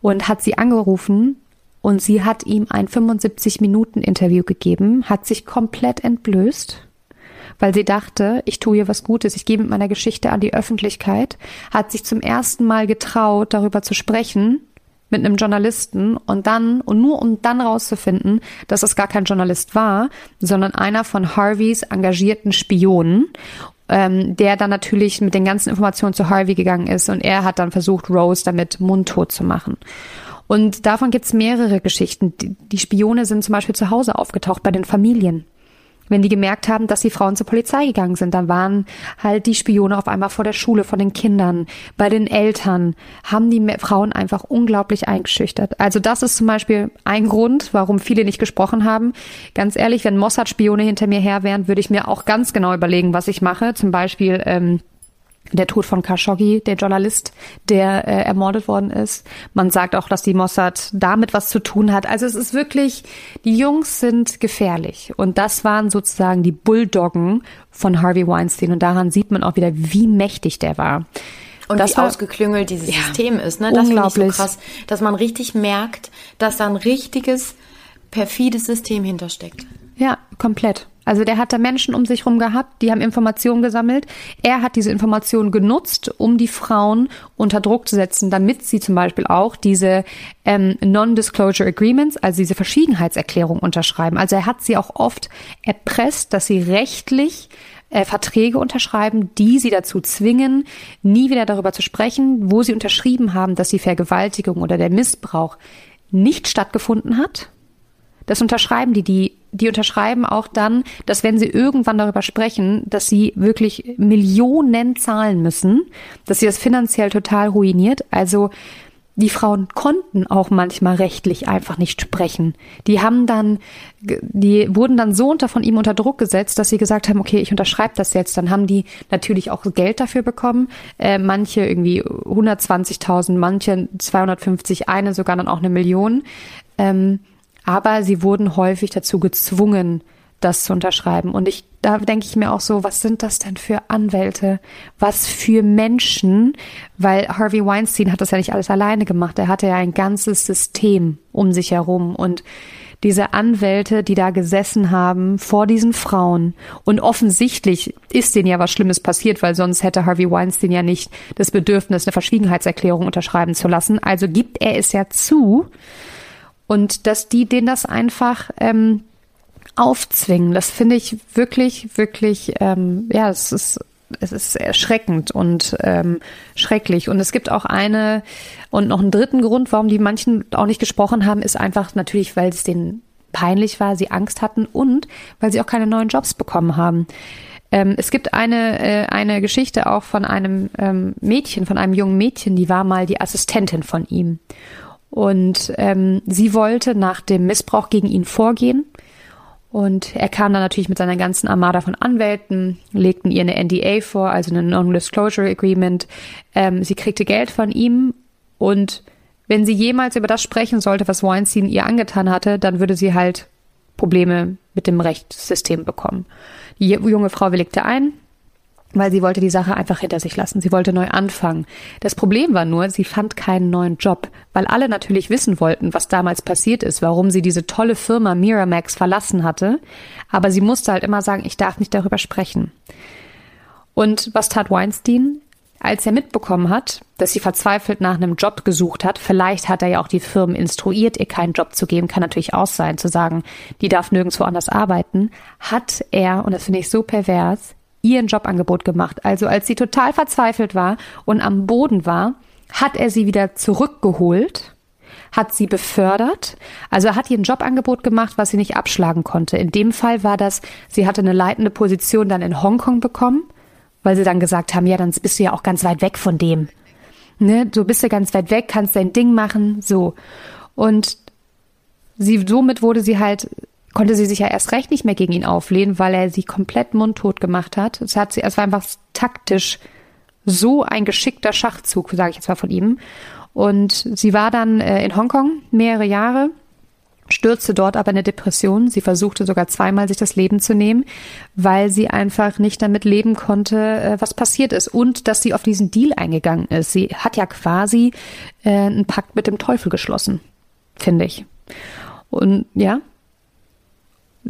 und hat sie angerufen und sie hat ihm ein 75 Minuten Interview gegeben, hat sich komplett entblößt, weil sie dachte, ich tue ihr was Gutes, ich gehe mit meiner Geschichte an die Öffentlichkeit, hat sich zum ersten Mal getraut, darüber zu sprechen mit einem Journalisten und dann, und nur um dann rauszufinden, dass es gar kein Journalist war, sondern einer von Harveys engagierten Spionen, ähm, der dann natürlich mit den ganzen Informationen zu Harvey gegangen ist und er hat dann versucht, Rose damit mundtot zu machen. Und davon gibt's mehrere Geschichten. Die Spione sind zum Beispiel zu Hause aufgetaucht bei den Familien. Wenn die gemerkt haben, dass die Frauen zur Polizei gegangen sind, dann waren halt die Spione auf einmal vor der Schule, vor den Kindern, bei den Eltern, haben die Frauen einfach unglaublich eingeschüchtert. Also das ist zum Beispiel ein Grund, warum viele nicht gesprochen haben. Ganz ehrlich, wenn Mossad-Spione hinter mir her wären, würde ich mir auch ganz genau überlegen, was ich mache. Zum Beispiel ähm, der Tod von Khashoggi, der Journalist, der äh, ermordet worden ist. Man sagt auch, dass die Mossad damit was zu tun hat. Also es ist wirklich, die Jungs sind gefährlich. Und das waren sozusagen die Bulldoggen von Harvey Weinstein. Und daran sieht man auch wieder, wie mächtig der war. Und das wie war, ausgeklüngelt dieses ja, System ist. Ne? Das unglaublich. ich so krass, dass man richtig merkt, dass da ein richtiges, perfides System hintersteckt. Ja, komplett. Also der hat da Menschen um sich herum gehabt, die haben Informationen gesammelt. Er hat diese Informationen genutzt, um die Frauen unter Druck zu setzen, damit sie zum Beispiel auch diese ähm, Non-Disclosure Agreements, also diese Verschwiegenheitserklärung unterschreiben. Also er hat sie auch oft erpresst, dass sie rechtlich äh, Verträge unterschreiben, die sie dazu zwingen, nie wieder darüber zu sprechen, wo sie unterschrieben haben, dass die Vergewaltigung oder der Missbrauch nicht stattgefunden hat. Das unterschreiben die, die die unterschreiben auch dann, dass wenn sie irgendwann darüber sprechen, dass sie wirklich Millionen zahlen müssen, dass sie das finanziell total ruiniert. Also die Frauen konnten auch manchmal rechtlich einfach nicht sprechen. Die haben dann, die wurden dann so unter von ihm unter Druck gesetzt, dass sie gesagt haben, okay, ich unterschreibe das jetzt. Dann haben die natürlich auch Geld dafür bekommen. Äh, manche irgendwie 120.000, manche 250, eine sogar dann auch eine Million. Ähm, aber sie wurden häufig dazu gezwungen, das zu unterschreiben. Und ich, da denke ich mir auch so, was sind das denn für Anwälte? Was für Menschen? Weil Harvey Weinstein hat das ja nicht alles alleine gemacht. Er hatte ja ein ganzes System um sich herum und diese Anwälte, die da gesessen haben vor diesen Frauen. Und offensichtlich ist denen ja was Schlimmes passiert, weil sonst hätte Harvey Weinstein ja nicht das Bedürfnis, eine Verschwiegenheitserklärung unterschreiben zu lassen. Also gibt er es ja zu. Und dass die denen das einfach ähm, aufzwingen, das finde ich wirklich, wirklich, ähm, ja, es ist es ist erschreckend und ähm, schrecklich. Und es gibt auch eine und noch einen dritten Grund, warum die manchen auch nicht gesprochen haben, ist einfach natürlich, weil es denen peinlich war, sie Angst hatten und weil sie auch keine neuen Jobs bekommen haben. Ähm, es gibt eine, äh, eine Geschichte auch von einem ähm, Mädchen, von einem jungen Mädchen, die war mal die Assistentin von ihm. Und ähm, sie wollte nach dem Missbrauch gegen ihn vorgehen. Und er kam dann natürlich mit seiner ganzen Armada von Anwälten, legten ihr eine NDA vor, also eine Non-Disclosure Agreement. Ähm, sie kriegte Geld von ihm und wenn sie jemals über das sprechen sollte, was Weinstein ihr angetan hatte, dann würde sie halt Probleme mit dem Rechtssystem bekommen. Die junge Frau willigte ein, weil sie wollte die Sache einfach hinter sich lassen. Sie wollte neu anfangen. Das Problem war nur, sie fand keinen neuen Job, weil alle natürlich wissen wollten, was damals passiert ist, warum sie diese tolle Firma Miramax verlassen hatte. Aber sie musste halt immer sagen, ich darf nicht darüber sprechen. Und was tat Weinstein? Als er mitbekommen hat, dass sie verzweifelt nach einem Job gesucht hat, vielleicht hat er ja auch die Firmen instruiert, ihr keinen Job zu geben, kann natürlich auch sein, zu sagen, die darf nirgendwo anders arbeiten, hat er, und das finde ich so pervers, ihr ein Jobangebot gemacht. Also als sie total verzweifelt war und am Boden war, hat er sie wieder zurückgeholt, hat sie befördert. Also er hat ihr ein Jobangebot gemacht, was sie nicht abschlagen konnte. In dem Fall war das, sie hatte eine leitende Position dann in Hongkong bekommen, weil sie dann gesagt haben, ja, dann bist du ja auch ganz weit weg von dem. Ne, so bist du ganz weit weg, kannst dein Ding machen, so. Und sie, somit wurde sie halt konnte sie sich ja erst recht nicht mehr gegen ihn auflehnen, weil er sie komplett mundtot gemacht hat. Es hat sie, es war einfach taktisch so ein geschickter Schachzug, sage ich jetzt mal von ihm. Und sie war dann äh, in Hongkong mehrere Jahre, stürzte dort aber eine Depression. Sie versuchte sogar zweimal sich das Leben zu nehmen, weil sie einfach nicht damit leben konnte, äh, was passiert ist und dass sie auf diesen Deal eingegangen ist. Sie hat ja quasi äh, einen Pakt mit dem Teufel geschlossen, finde ich. Und ja,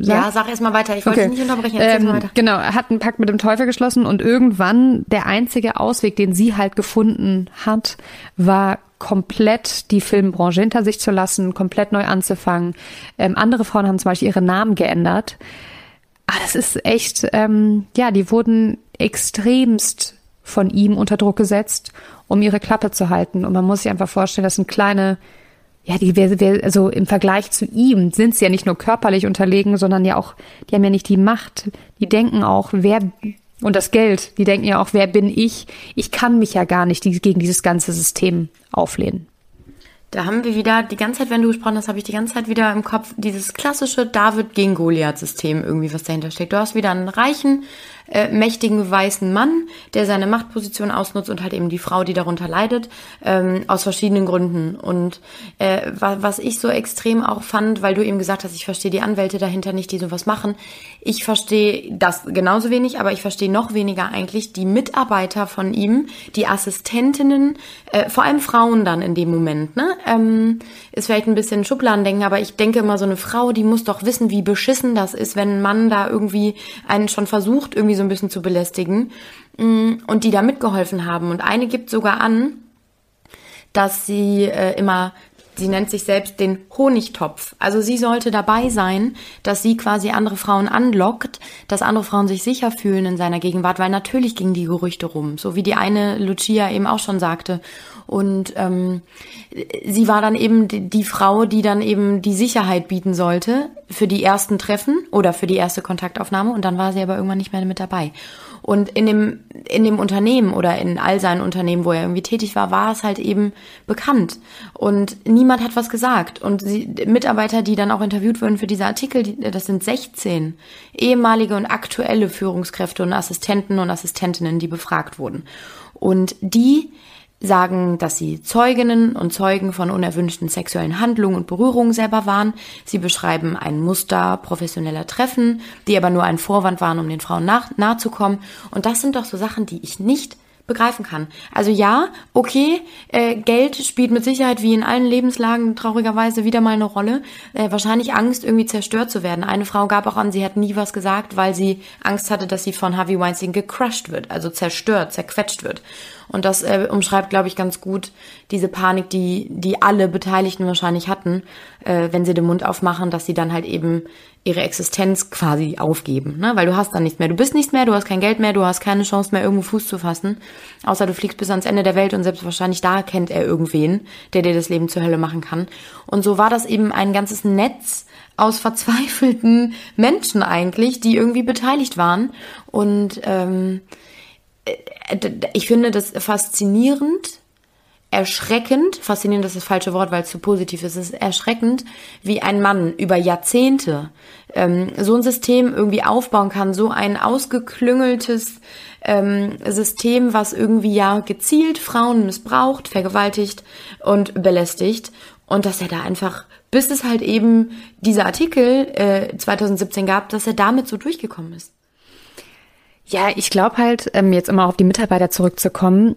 Sag? Ja, sag erst mal weiter. Ich wollte okay. nicht unterbrechen. Ähm, mal weiter. Genau, er hat einen Pakt mit dem Teufel geschlossen und irgendwann der einzige Ausweg, den sie halt gefunden hat, war komplett die Filmbranche hinter sich zu lassen, komplett neu anzufangen. Ähm, andere Frauen haben zum Beispiel ihre Namen geändert. Ah, das ist echt, ähm, ja, die wurden extremst von ihm unter Druck gesetzt, um ihre Klappe zu halten. Und man muss sich einfach vorstellen, das sind kleine ja, die, also im Vergleich zu ihm sind sie ja nicht nur körperlich unterlegen, sondern ja auch, die haben ja nicht die Macht. Die denken auch, wer, und das Geld, die denken ja auch, wer bin ich? Ich kann mich ja gar nicht gegen dieses ganze System auflehnen. Da haben wir wieder, die ganze Zeit, wenn du gesprochen hast, habe ich die ganze Zeit wieder im Kopf dieses klassische David gegen Goliath-System irgendwie, was dahinter steckt. Du hast wieder einen reichen äh, mächtigen weißen Mann, der seine Machtposition ausnutzt und halt eben die Frau, die darunter leidet, ähm, aus verschiedenen Gründen. Und äh, was ich so extrem auch fand, weil du eben gesagt hast, ich verstehe die Anwälte dahinter nicht, die sowas machen. Ich verstehe das genauso wenig, aber ich verstehe noch weniger eigentlich die Mitarbeiter von ihm, die Assistentinnen, äh, vor allem Frauen dann in dem Moment. Ne? Ähm, ist vielleicht ein bisschen Schubladendenken, aber ich denke immer, so eine Frau, die muss doch wissen, wie beschissen das ist, wenn ein Mann da irgendwie einen schon versucht, irgendwie so ein bisschen zu belästigen mm, und die da mitgeholfen haben. Und eine gibt sogar an, dass sie äh, immer sie nennt sich selbst den Honigtopf. Also sie sollte dabei sein, dass sie quasi andere Frauen anlockt, dass andere Frauen sich sicher fühlen in seiner Gegenwart, weil natürlich gingen die Gerüchte rum, so wie die eine Lucia eben auch schon sagte. Und ähm, sie war dann eben die, die Frau, die dann eben die Sicherheit bieten sollte für die ersten Treffen oder für die erste Kontaktaufnahme. Und dann war sie aber irgendwann nicht mehr mit dabei. Und in dem, in dem Unternehmen oder in all seinen Unternehmen, wo er irgendwie tätig war, war es halt eben bekannt. Und niemand hat was gesagt. Und die Mitarbeiter, die dann auch interviewt wurden für diese Artikel, die, das sind 16 ehemalige und aktuelle Führungskräfte und Assistenten und Assistentinnen, die befragt wurden. Und die sagen, dass sie Zeuginnen und Zeugen von unerwünschten sexuellen Handlungen und Berührungen selber waren. Sie beschreiben ein Muster professioneller Treffen, die aber nur ein Vorwand waren, um den Frauen nach, nahe zu kommen. Und das sind doch so Sachen, die ich nicht begreifen kann. Also ja, okay, äh, Geld spielt mit Sicherheit wie in allen Lebenslagen traurigerweise wieder mal eine Rolle. Äh, wahrscheinlich Angst, irgendwie zerstört zu werden. Eine Frau gab auch an, sie hat nie was gesagt, weil sie Angst hatte, dass sie von Harvey Weinstein gecrushed wird, also zerstört, zerquetscht wird. Und das äh, umschreibt, glaube ich, ganz gut diese Panik, die, die alle Beteiligten wahrscheinlich hatten, äh, wenn sie den Mund aufmachen, dass sie dann halt eben ihre Existenz quasi aufgeben. Ne? Weil du hast dann nichts mehr. Du bist nichts mehr, du hast kein Geld mehr, du hast keine Chance mehr, irgendwo Fuß zu fassen. Außer du fliegst bis ans Ende der Welt und selbst wahrscheinlich da kennt er irgendwen, der dir das Leben zur Hölle machen kann. Und so war das eben ein ganzes Netz aus verzweifelten Menschen eigentlich, die irgendwie beteiligt waren. Und ähm, ich finde das faszinierend, erschreckend, faszinierend ist das falsche Wort, weil es zu positiv ist, es ist erschreckend, wie ein Mann über Jahrzehnte ähm, so ein System irgendwie aufbauen kann, so ein ausgeklüngeltes ähm, System, was irgendwie ja gezielt Frauen missbraucht, vergewaltigt und belästigt und dass er da einfach, bis es halt eben dieser Artikel äh, 2017 gab, dass er damit so durchgekommen ist. Ja, ich glaube halt, ähm, jetzt immer auf die Mitarbeiter zurückzukommen,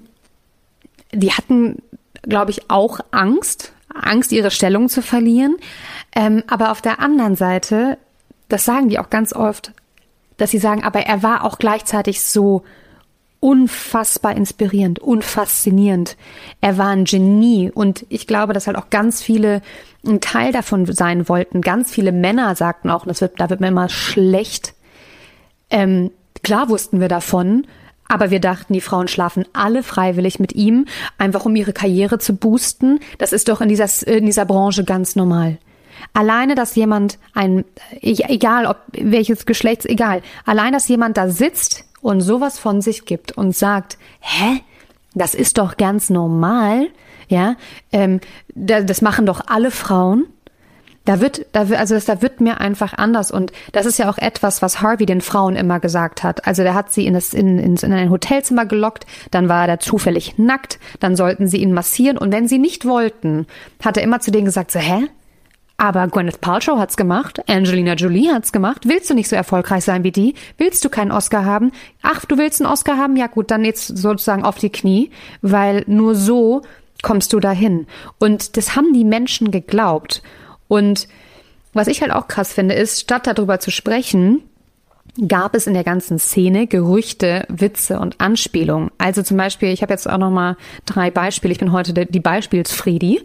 die hatten, glaube ich, auch Angst, Angst, ihre Stellung zu verlieren. Ähm, aber auf der anderen Seite, das sagen die auch ganz oft, dass sie sagen, aber er war auch gleichzeitig so unfassbar inspirierend, unfaszinierend. Er war ein Genie und ich glaube, dass halt auch ganz viele ein Teil davon sein wollten. Ganz viele Männer sagten auch, das wird, da wird mir immer schlecht. Ähm, Klar wussten wir davon, aber wir dachten, die Frauen schlafen alle freiwillig mit ihm, einfach um ihre Karriere zu boosten. Das ist doch in dieser, in dieser Branche ganz normal. Alleine, dass jemand ein, egal ob welches Geschlechts, egal, allein, dass jemand da sitzt und sowas von sich gibt und sagt, hä, das ist doch ganz normal, ja, ähm, das machen doch alle Frauen. Da wird, da, also das, da wird mir einfach anders und das ist ja auch etwas, was Harvey den Frauen immer gesagt hat. Also der hat sie in, das, in, in, in ein Hotelzimmer gelockt, dann war er da zufällig nackt, dann sollten sie ihn massieren und wenn sie nicht wollten, hat er immer zu denen gesagt, so, hä? Aber Gwyneth Paltrow hat's gemacht, Angelina Jolie hat's gemacht. Willst du nicht so erfolgreich sein wie die? Willst du keinen Oscar haben? Ach, du willst einen Oscar haben? Ja gut, dann jetzt sozusagen auf die Knie, weil nur so kommst du dahin. Und das haben die Menschen geglaubt. Und was ich halt auch krass finde, ist, statt darüber zu sprechen, gab es in der ganzen Szene Gerüchte, Witze und Anspielungen. Also zum Beispiel, ich habe jetzt auch noch mal drei Beispiele. Ich bin heute die Beispielsfriedi.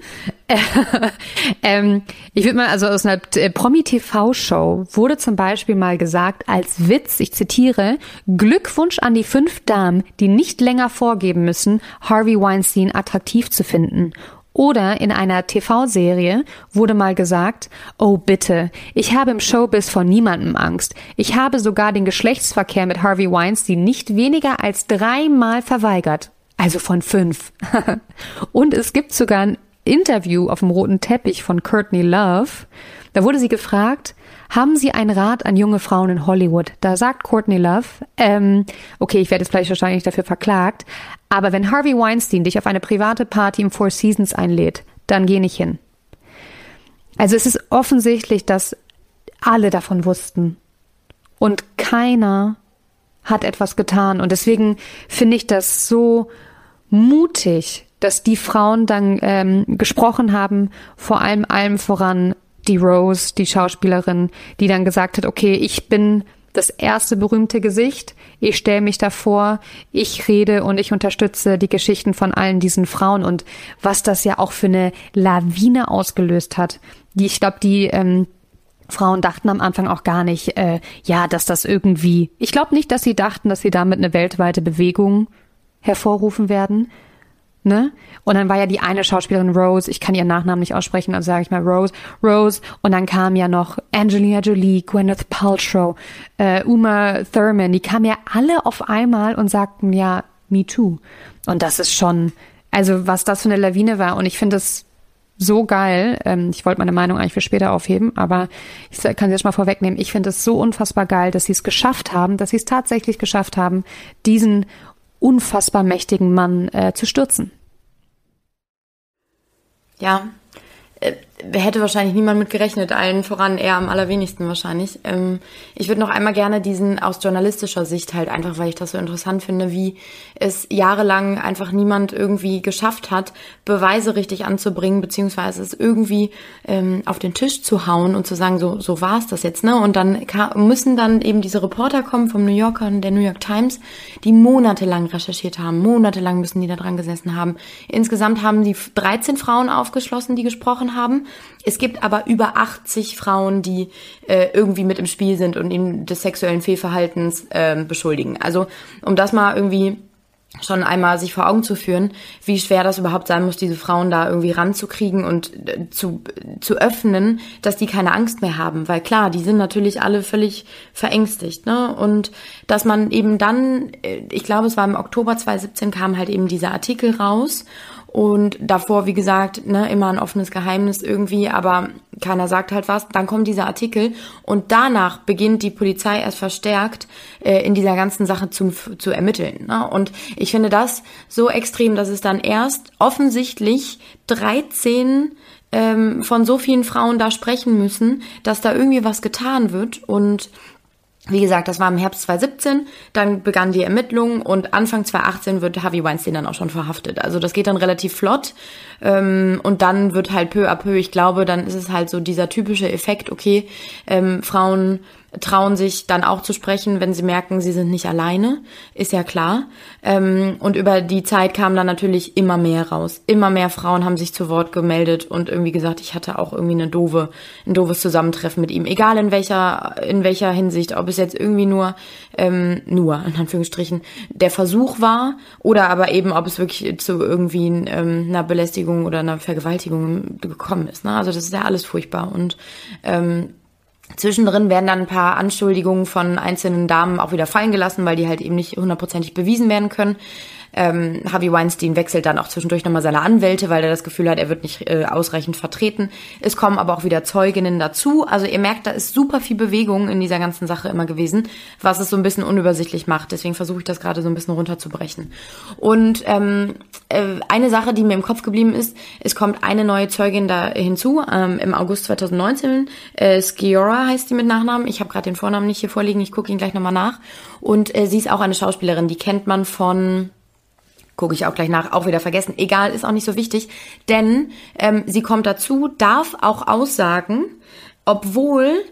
ähm, ich würde mal, also aus einer äh, Promi-TV-Show wurde zum Beispiel mal gesagt, als Witz, ich zitiere, Glückwunsch an die fünf Damen, die nicht länger vorgeben müssen, Harvey Weinstein attraktiv zu finden. Oder in einer TV-Serie wurde mal gesagt, oh bitte, ich habe im Showbiz vor niemandem Angst. Ich habe sogar den Geschlechtsverkehr mit Harvey Weinstein nicht weniger als dreimal verweigert. Also von fünf. Und es gibt sogar ein Interview auf dem roten Teppich von Courtney Love. Da wurde sie gefragt, Haben Sie einen Rat an junge Frauen in Hollywood? Da sagt Courtney Love, ähm, okay, ich werde jetzt vielleicht wahrscheinlich dafür verklagt, aber wenn Harvey Weinstein dich auf eine private Party im Four Seasons einlädt, dann geh nicht hin. Also es ist offensichtlich, dass alle davon wussten. Und keiner hat etwas getan. Und deswegen finde ich das so mutig, dass die Frauen dann ähm, gesprochen haben, vor allem allem voran die Rose, die Schauspielerin, die dann gesagt hat, okay, ich bin das erste berühmte Gesicht, ich stelle mich davor, ich rede und ich unterstütze die Geschichten von allen diesen Frauen und was das ja auch für eine Lawine ausgelöst hat. Die, ich glaube, die ähm, Frauen dachten am Anfang auch gar nicht, äh, ja, dass das irgendwie. Ich glaube nicht, dass sie dachten, dass sie damit eine weltweite Bewegung hervorrufen werden. Ne? Und dann war ja die eine Schauspielerin Rose, ich kann ihren Nachnamen nicht aussprechen, also sage ich mal Rose, Rose. Und dann kam ja noch Angelina Jolie, Gwyneth Paltrow, äh, Uma Thurman, die kamen ja alle auf einmal und sagten ja, me too. Und das ist schon, also was das für eine Lawine war. Und ich finde es so geil. Ähm, ich wollte meine Meinung eigentlich für später aufheben, aber ich kann sie jetzt mal vorwegnehmen. Ich finde es so unfassbar geil, dass sie es geschafft haben, dass sie es tatsächlich geschafft haben, diesen unfassbar mächtigen Mann äh, zu stürzen. Ja, hätte wahrscheinlich niemand mit gerechnet, allen voran eher am allerwenigsten wahrscheinlich. Ähm, ich würde noch einmal gerne diesen aus journalistischer Sicht halt einfach, weil ich das so interessant finde, wie es jahrelang einfach niemand irgendwie geschafft hat, Beweise richtig anzubringen, beziehungsweise es irgendwie ähm, auf den Tisch zu hauen und zu sagen, so, so war es das jetzt, ne? Und dann müssen dann eben diese Reporter kommen vom New Yorker und der New York Times, die monatelang recherchiert haben, monatelang müssen die da dran gesessen haben. Insgesamt haben die 13 Frauen aufgeschlossen, die gesprochen haben. Es gibt aber über 80 Frauen, die äh, irgendwie mit im Spiel sind und ihn des sexuellen Fehlverhaltens äh, beschuldigen. Also um das mal irgendwie schon einmal sich vor Augen zu führen, wie schwer das überhaupt sein muss, diese Frauen da irgendwie ranzukriegen und äh, zu, zu öffnen, dass die keine Angst mehr haben. Weil klar, die sind natürlich alle völlig verängstigt. Ne? Und dass man eben dann, äh, ich glaube, es war im Oktober 2017, kam halt eben dieser Artikel raus und davor, wie gesagt, ne, immer ein offenes Geheimnis irgendwie, aber keiner sagt halt was. Dann kommt dieser Artikel und danach beginnt die Polizei erst verstärkt äh, in dieser ganzen Sache zu, zu ermitteln. Ne? Und ich finde das so extrem, dass es dann erst offensichtlich 13 ähm, von so vielen Frauen da sprechen müssen, dass da irgendwie was getan wird und wie gesagt, das war im Herbst 2017, dann begannen die Ermittlungen und Anfang 2018 wird Harvey Weinstein dann auch schon verhaftet. Also das geht dann relativ flott ähm, und dann wird halt peu à peu, ich glaube, dann ist es halt so dieser typische Effekt, okay, ähm, Frauen trauen sich dann auch zu sprechen, wenn sie merken, sie sind nicht alleine, ist ja klar. Ähm, und über die Zeit kam dann natürlich immer mehr raus. Immer mehr Frauen haben sich zu Wort gemeldet und irgendwie gesagt, ich hatte auch irgendwie eine doofe, ein doofes Zusammentreffen mit ihm. Egal in welcher, in welcher Hinsicht, ob es jetzt irgendwie nur, ähm, nur, in Anführungsstrichen, der Versuch war oder aber eben, ob es wirklich zu irgendwie ähm, einer Belästigung oder einer Vergewaltigung gekommen ist. Ne? Also das ist ja alles furchtbar und ähm, Zwischendrin werden dann ein paar Anschuldigungen von einzelnen Damen auch wieder fallen gelassen, weil die halt eben nicht hundertprozentig bewiesen werden können. Ähm, Harvey Weinstein wechselt dann auch zwischendurch nochmal seine Anwälte, weil er das Gefühl hat, er wird nicht äh, ausreichend vertreten. Es kommen aber auch wieder Zeuginnen dazu. Also ihr merkt, da ist super viel Bewegung in dieser ganzen Sache immer gewesen, was es so ein bisschen unübersichtlich macht. Deswegen versuche ich das gerade so ein bisschen runterzubrechen. Und ähm, äh, eine Sache, die mir im Kopf geblieben ist, es kommt eine neue Zeugin da hinzu ähm, im August 2019. Äh, Skiora heißt die mit Nachnamen. Ich habe gerade den Vornamen nicht hier vorliegen. Ich gucke ihn gleich nochmal nach. Und äh, sie ist auch eine Schauspielerin. Die kennt man von gucke ich auch gleich nach, auch wieder vergessen. Egal, ist auch nicht so wichtig, denn ähm, sie kommt dazu, darf auch aussagen, obwohl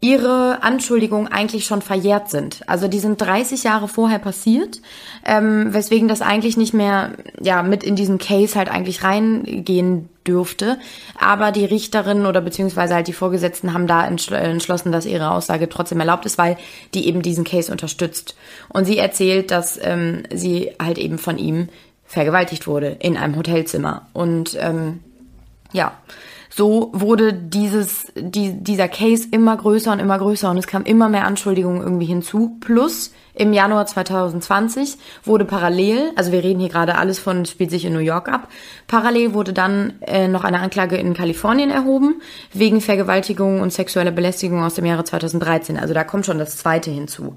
ihre Anschuldigungen eigentlich schon verjährt sind. Also die sind 30 Jahre vorher passiert, ähm, weswegen das eigentlich nicht mehr ja mit in diesen Case halt eigentlich reingehen dürfte. Aber die Richterin oder beziehungsweise halt die Vorgesetzten haben da entschl entschlossen, dass ihre Aussage trotzdem erlaubt ist, weil die eben diesen Case unterstützt. Und sie erzählt, dass ähm, sie halt eben von ihm vergewaltigt wurde in einem Hotelzimmer. Und ähm, ja, so wurde dieses, die, dieser Case immer größer und immer größer und es kam immer mehr Anschuldigungen irgendwie hinzu. Plus im Januar 2020 wurde parallel, also wir reden hier gerade alles von, spielt sich in New York ab, parallel wurde dann äh, noch eine Anklage in Kalifornien erhoben, wegen Vergewaltigung und sexueller Belästigung aus dem Jahre 2013. Also da kommt schon das zweite hinzu.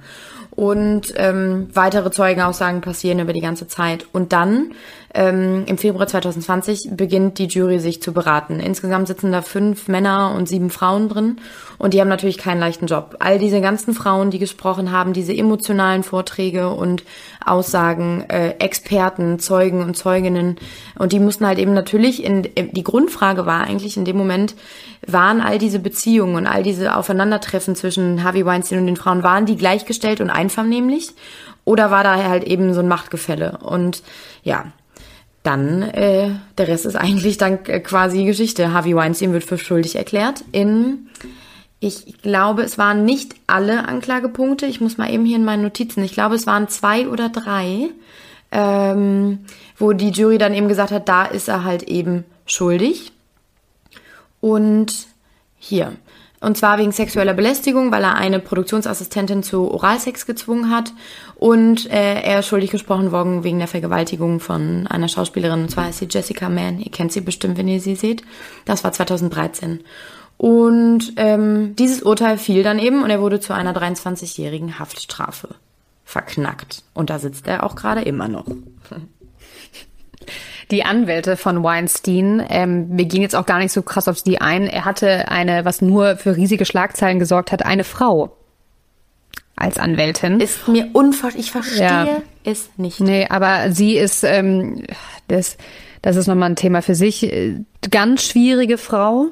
Und ähm, weitere Zeugenaussagen passieren über die ganze Zeit. Und dann ähm, Im Februar 2020 beginnt die Jury sich zu beraten. Insgesamt sitzen da fünf Männer und sieben Frauen drin und die haben natürlich keinen leichten Job. All diese ganzen Frauen, die gesprochen haben, diese emotionalen Vorträge und Aussagen, äh, Experten, Zeugen und Zeuginnen und die mussten halt eben natürlich in die Grundfrage war eigentlich in dem Moment, waren all diese Beziehungen und all diese Aufeinandertreffen zwischen Harvey Weinstein und den Frauen, waren die gleichgestellt und einvernehmlich? Oder war da halt eben so ein Machtgefälle? Und ja, dann äh, der Rest ist eigentlich dann äh, quasi Geschichte. Harvey Weinstein wird für schuldig erklärt in ich glaube, es waren nicht alle Anklagepunkte. Ich muss mal eben hier in meinen Notizen. Ich glaube, es waren zwei oder drei, ähm, wo die Jury dann eben gesagt hat, da ist er halt eben schuldig. Und hier. Und zwar wegen sexueller Belästigung, weil er eine Produktionsassistentin zu Oralsex gezwungen hat. Und äh, er ist schuldig gesprochen worden wegen der Vergewaltigung von einer Schauspielerin. Und zwar ist sie Jessica Mann. Ihr kennt sie bestimmt, wenn ihr sie seht. Das war 2013. Und ähm, dieses Urteil fiel dann eben und er wurde zu einer 23-jährigen Haftstrafe verknackt. Und da sitzt er auch gerade immer noch. Die Anwälte von Weinstein, ähm, wir gehen jetzt auch gar nicht so krass auf die ein. Er hatte eine, was nur für riesige Schlagzeilen gesorgt hat, eine Frau als Anwältin. Ist mir unvorstellbar. Ich verstehe ja. es nicht. Nee, aber sie ist, ähm, das, das ist nochmal ein Thema für sich. Ganz schwierige Frau.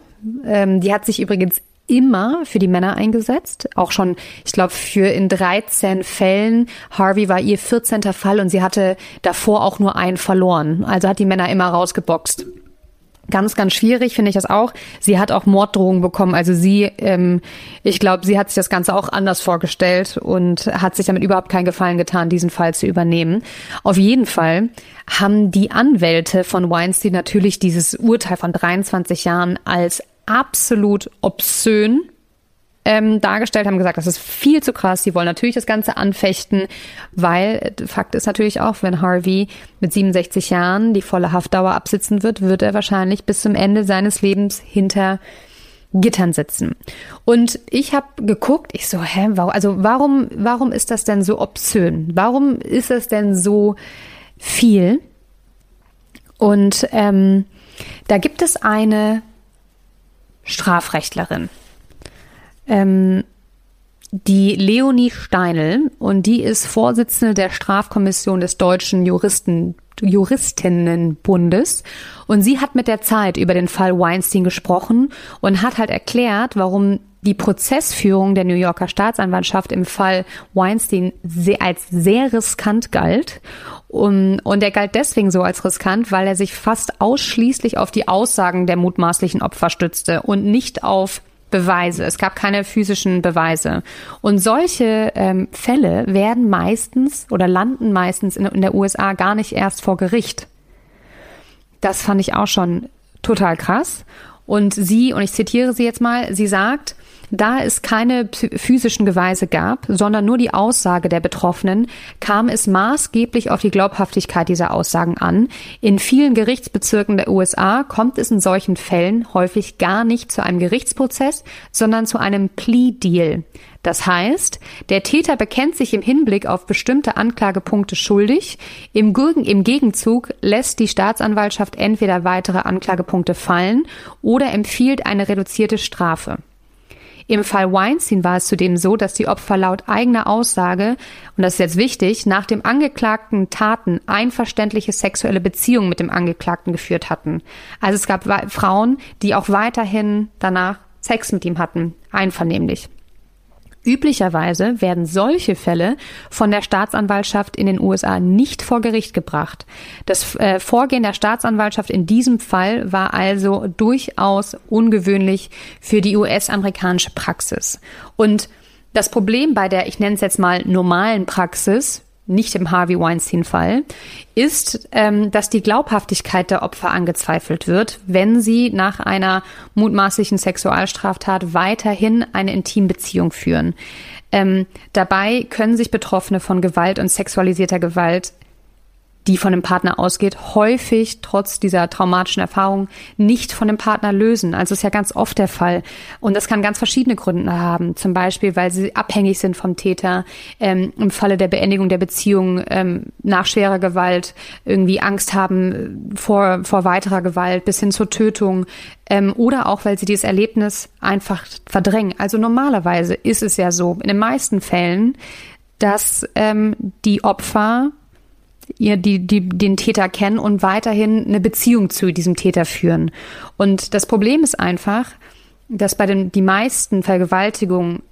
Ähm, die hat sich übrigens immer für die Männer eingesetzt. Auch schon, ich glaube, für in 13 Fällen. Harvey war ihr 14. Fall und sie hatte davor auch nur einen verloren. Also hat die Männer immer rausgeboxt. Ganz, ganz schwierig finde ich das auch. Sie hat auch Morddrohungen bekommen. Also sie, ähm, ich glaube, sie hat sich das Ganze auch anders vorgestellt und hat sich damit überhaupt keinen Gefallen getan, diesen Fall zu übernehmen. Auf jeden Fall haben die Anwälte von Weinstein natürlich dieses Urteil von 23 Jahren als absolut obszön ähm, dargestellt, haben gesagt, das ist viel zu krass. Sie wollen natürlich das Ganze anfechten, weil Fakt ist natürlich auch, wenn Harvey mit 67 Jahren die volle Haftdauer absitzen wird, wird er wahrscheinlich bis zum Ende seines Lebens hinter Gittern sitzen. Und ich habe geguckt, ich so, hä, warum, also warum, warum ist das denn so obszön? Warum ist das denn so viel? Und ähm, da gibt es eine Strafrechtlerin. Ähm, die Leonie Steinl und die ist Vorsitzende der Strafkommission des Deutschen Juristen, Juristinnenbundes und sie hat mit der Zeit über den Fall Weinstein gesprochen und hat halt erklärt, warum die Prozessführung der New Yorker Staatsanwaltschaft im Fall Weinstein als sehr riskant galt. Und, und er galt deswegen so als riskant, weil er sich fast ausschließlich auf die Aussagen der mutmaßlichen Opfer stützte und nicht auf Beweise. Es gab keine physischen Beweise. Und solche ähm, Fälle werden meistens oder landen meistens in, in der USA gar nicht erst vor Gericht. Das fand ich auch schon total krass. Und sie, und ich zitiere sie jetzt mal, sie sagt, da es keine physischen Beweise gab, sondern nur die Aussage der Betroffenen, kam es maßgeblich auf die Glaubhaftigkeit dieser Aussagen an. In vielen Gerichtsbezirken der USA kommt es in solchen Fällen häufig gar nicht zu einem Gerichtsprozess, sondern zu einem Plea Deal. Das heißt, der Täter bekennt sich im Hinblick auf bestimmte Anklagepunkte schuldig. Im, Im, Gegenzug lässt die Staatsanwaltschaft entweder weitere Anklagepunkte fallen oder empfiehlt eine reduzierte Strafe. Im Fall Weinstein war es zudem so, dass die Opfer laut eigener Aussage, und das ist jetzt wichtig, nach dem angeklagten Taten einverständliche sexuelle Beziehungen mit dem Angeklagten geführt hatten. Also es gab Frauen, die auch weiterhin danach Sex mit ihm hatten, einvernehmlich. Üblicherweise werden solche Fälle von der Staatsanwaltschaft in den USA nicht vor Gericht gebracht. Das äh, Vorgehen der Staatsanwaltschaft in diesem Fall war also durchaus ungewöhnlich für die US-amerikanische Praxis. Und das Problem bei der, ich nenne es jetzt mal normalen Praxis, nicht im Harvey Weinstein-Fall, ist, ähm, dass die Glaubhaftigkeit der Opfer angezweifelt wird, wenn sie nach einer mutmaßlichen Sexualstraftat weiterhin eine Intimbeziehung führen. Ähm, dabei können sich Betroffene von Gewalt und sexualisierter Gewalt die von dem Partner ausgeht, häufig trotz dieser traumatischen Erfahrung nicht von dem Partner lösen. Also ist ja ganz oft der Fall. Und das kann ganz verschiedene Gründe haben. Zum Beispiel, weil sie abhängig sind vom Täter, ähm, im Falle der Beendigung der Beziehung ähm, nach schwerer Gewalt irgendwie Angst haben vor, vor weiterer Gewalt bis hin zur Tötung. Ähm, oder auch, weil sie dieses Erlebnis einfach verdrängen. Also normalerweise ist es ja so, in den meisten Fällen, dass ähm, die Opfer ihr die, die den Täter kennen und weiterhin eine Beziehung zu diesem Täter führen. Und das Problem ist einfach, dass bei den die meisten Vergewaltigungen